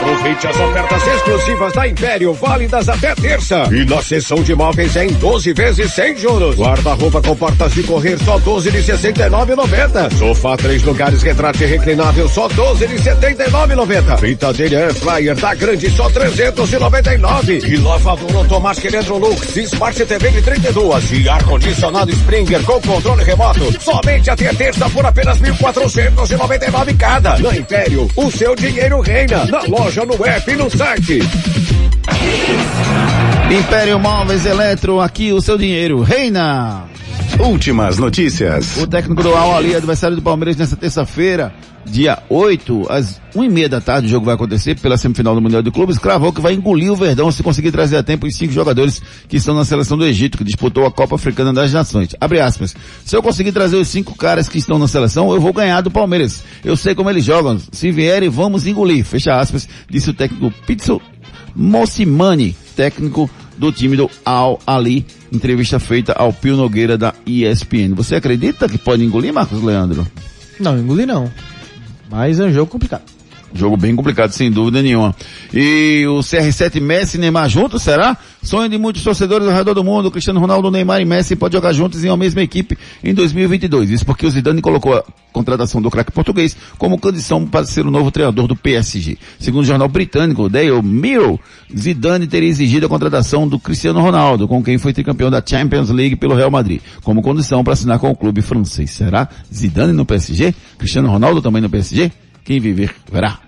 Aproveite as ofertas exclusivas da Império, válidas até terça. E na sessão de móveis é em 12 vezes sem juros. Guarda-roupa com portas de correr só 12 de 69,90. Sofá três lugares retrátil e reclinável só 12 de 79,90. Fritadeira Air da Grande só 399. E lavador automático Electrolux Smart TV de 32 e ar-condicionado Springer com controle remoto. Somente até terça por apenas 1.499 cada. Na Império, o seu dinheiro reina. Na loja, no app e no site.
Império Móveis Eletro, aqui o seu dinheiro reina.
Últimas notícias.
O técnico do Al Ali, adversário do Palmeiras nessa terça-feira, dia 8, às 1 e meia da tarde, o jogo vai acontecer pela semifinal do Mundial de Clubes, cravou que vai engolir o Verdão se conseguir trazer a tempo os cinco jogadores que estão na seleção do Egito, que disputou a Copa Africana das Nações. Abre aspas. Se eu conseguir trazer os cinco caras que estão na seleção, eu vou ganhar do Palmeiras. Eu sei como eles jogam. Se vierem, vamos engolir. Fecha aspas, disse o técnico Pizzo Mossimani, técnico do time do Al Ali, entrevista feita ao Pio Nogueira da ESPN. Você acredita que pode engolir, Marcos Leandro?
Não, engolir não. Mas é um jogo complicado.
Jogo bem complicado, sem dúvida nenhuma. E o CR7 Messi e Neymar juntos, será? Sonho de muitos torcedores ao redor do mundo. Cristiano Ronaldo, Neymar e Messi podem jogar juntos em uma mesma equipe em 2022. Isso porque o Zidane colocou a contratação do craque português como condição para ser o novo treinador do PSG. Segundo o jornal britânico Daily Mail, Zidane teria exigido a contratação do Cristiano Ronaldo, com quem foi tricampeão da Champions League pelo Real Madrid, como condição para assinar com o clube francês. Será? Zidane no PSG? Cristiano Ronaldo também no PSG? Quem viver, verá.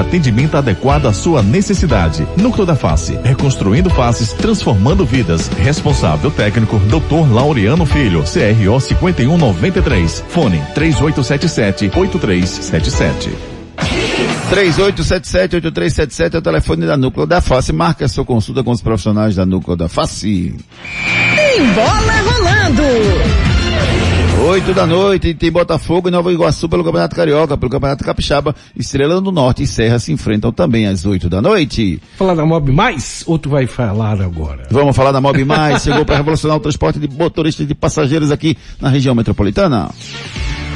atendimento adequado à sua necessidade. Núcleo da Face, reconstruindo faces, transformando vidas. Responsável técnico, Dr. Laureano Filho, CRO 5193. Fone 3877-8377.
3877-8377 é o telefone da Núcleo da Face. Marque a sua consulta com os profissionais da Núcleo da Face.
Tem bola rolando!
8 da noite e tem Botafogo e Nova Iguaçu pelo Campeonato Carioca, pelo Campeonato Capixaba, Estrela do Norte e Serra se enfrentam também às 8 da noite.
Falar da Mob Mais ou tu vai falar agora?
Vamos falar da Mob Mais, chegou para revolucionar o transporte de motoristas de passageiros aqui na região metropolitana.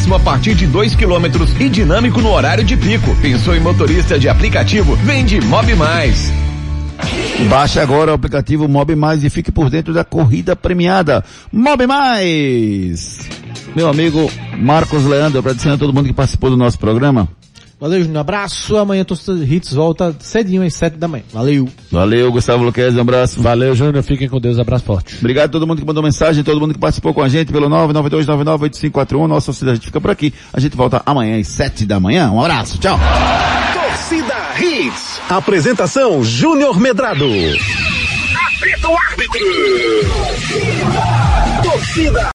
acréscimo a partir de 2 quilômetros e dinâmico no horário de pico. Pensou em motorista de aplicativo? Vende Mob Mais.
Baixe agora o aplicativo Mob Mais e fique por dentro da corrida premiada. Mob Mais! Meu amigo Marcos Leandro, agradecendo a todo mundo que participou do nosso programa.
Valeu, Júnior. Abraço. Amanhã Torcida Hits volta cedinho às sete da manhã. Valeu.
Valeu, Gustavo Luquez, um abraço.
Valeu, Júnior. Fiquem com Deus. Abraço forte.
Obrigado a todo mundo que mandou mensagem, todo mundo que participou com a gente pelo 992998541. Nossa torcida, a gente fica por aqui. A gente volta amanhã às sete da manhã. Um abraço, tchau.
Torcida Hits. Apresentação Júnior Medrado.
Apita o árbitro. Torcida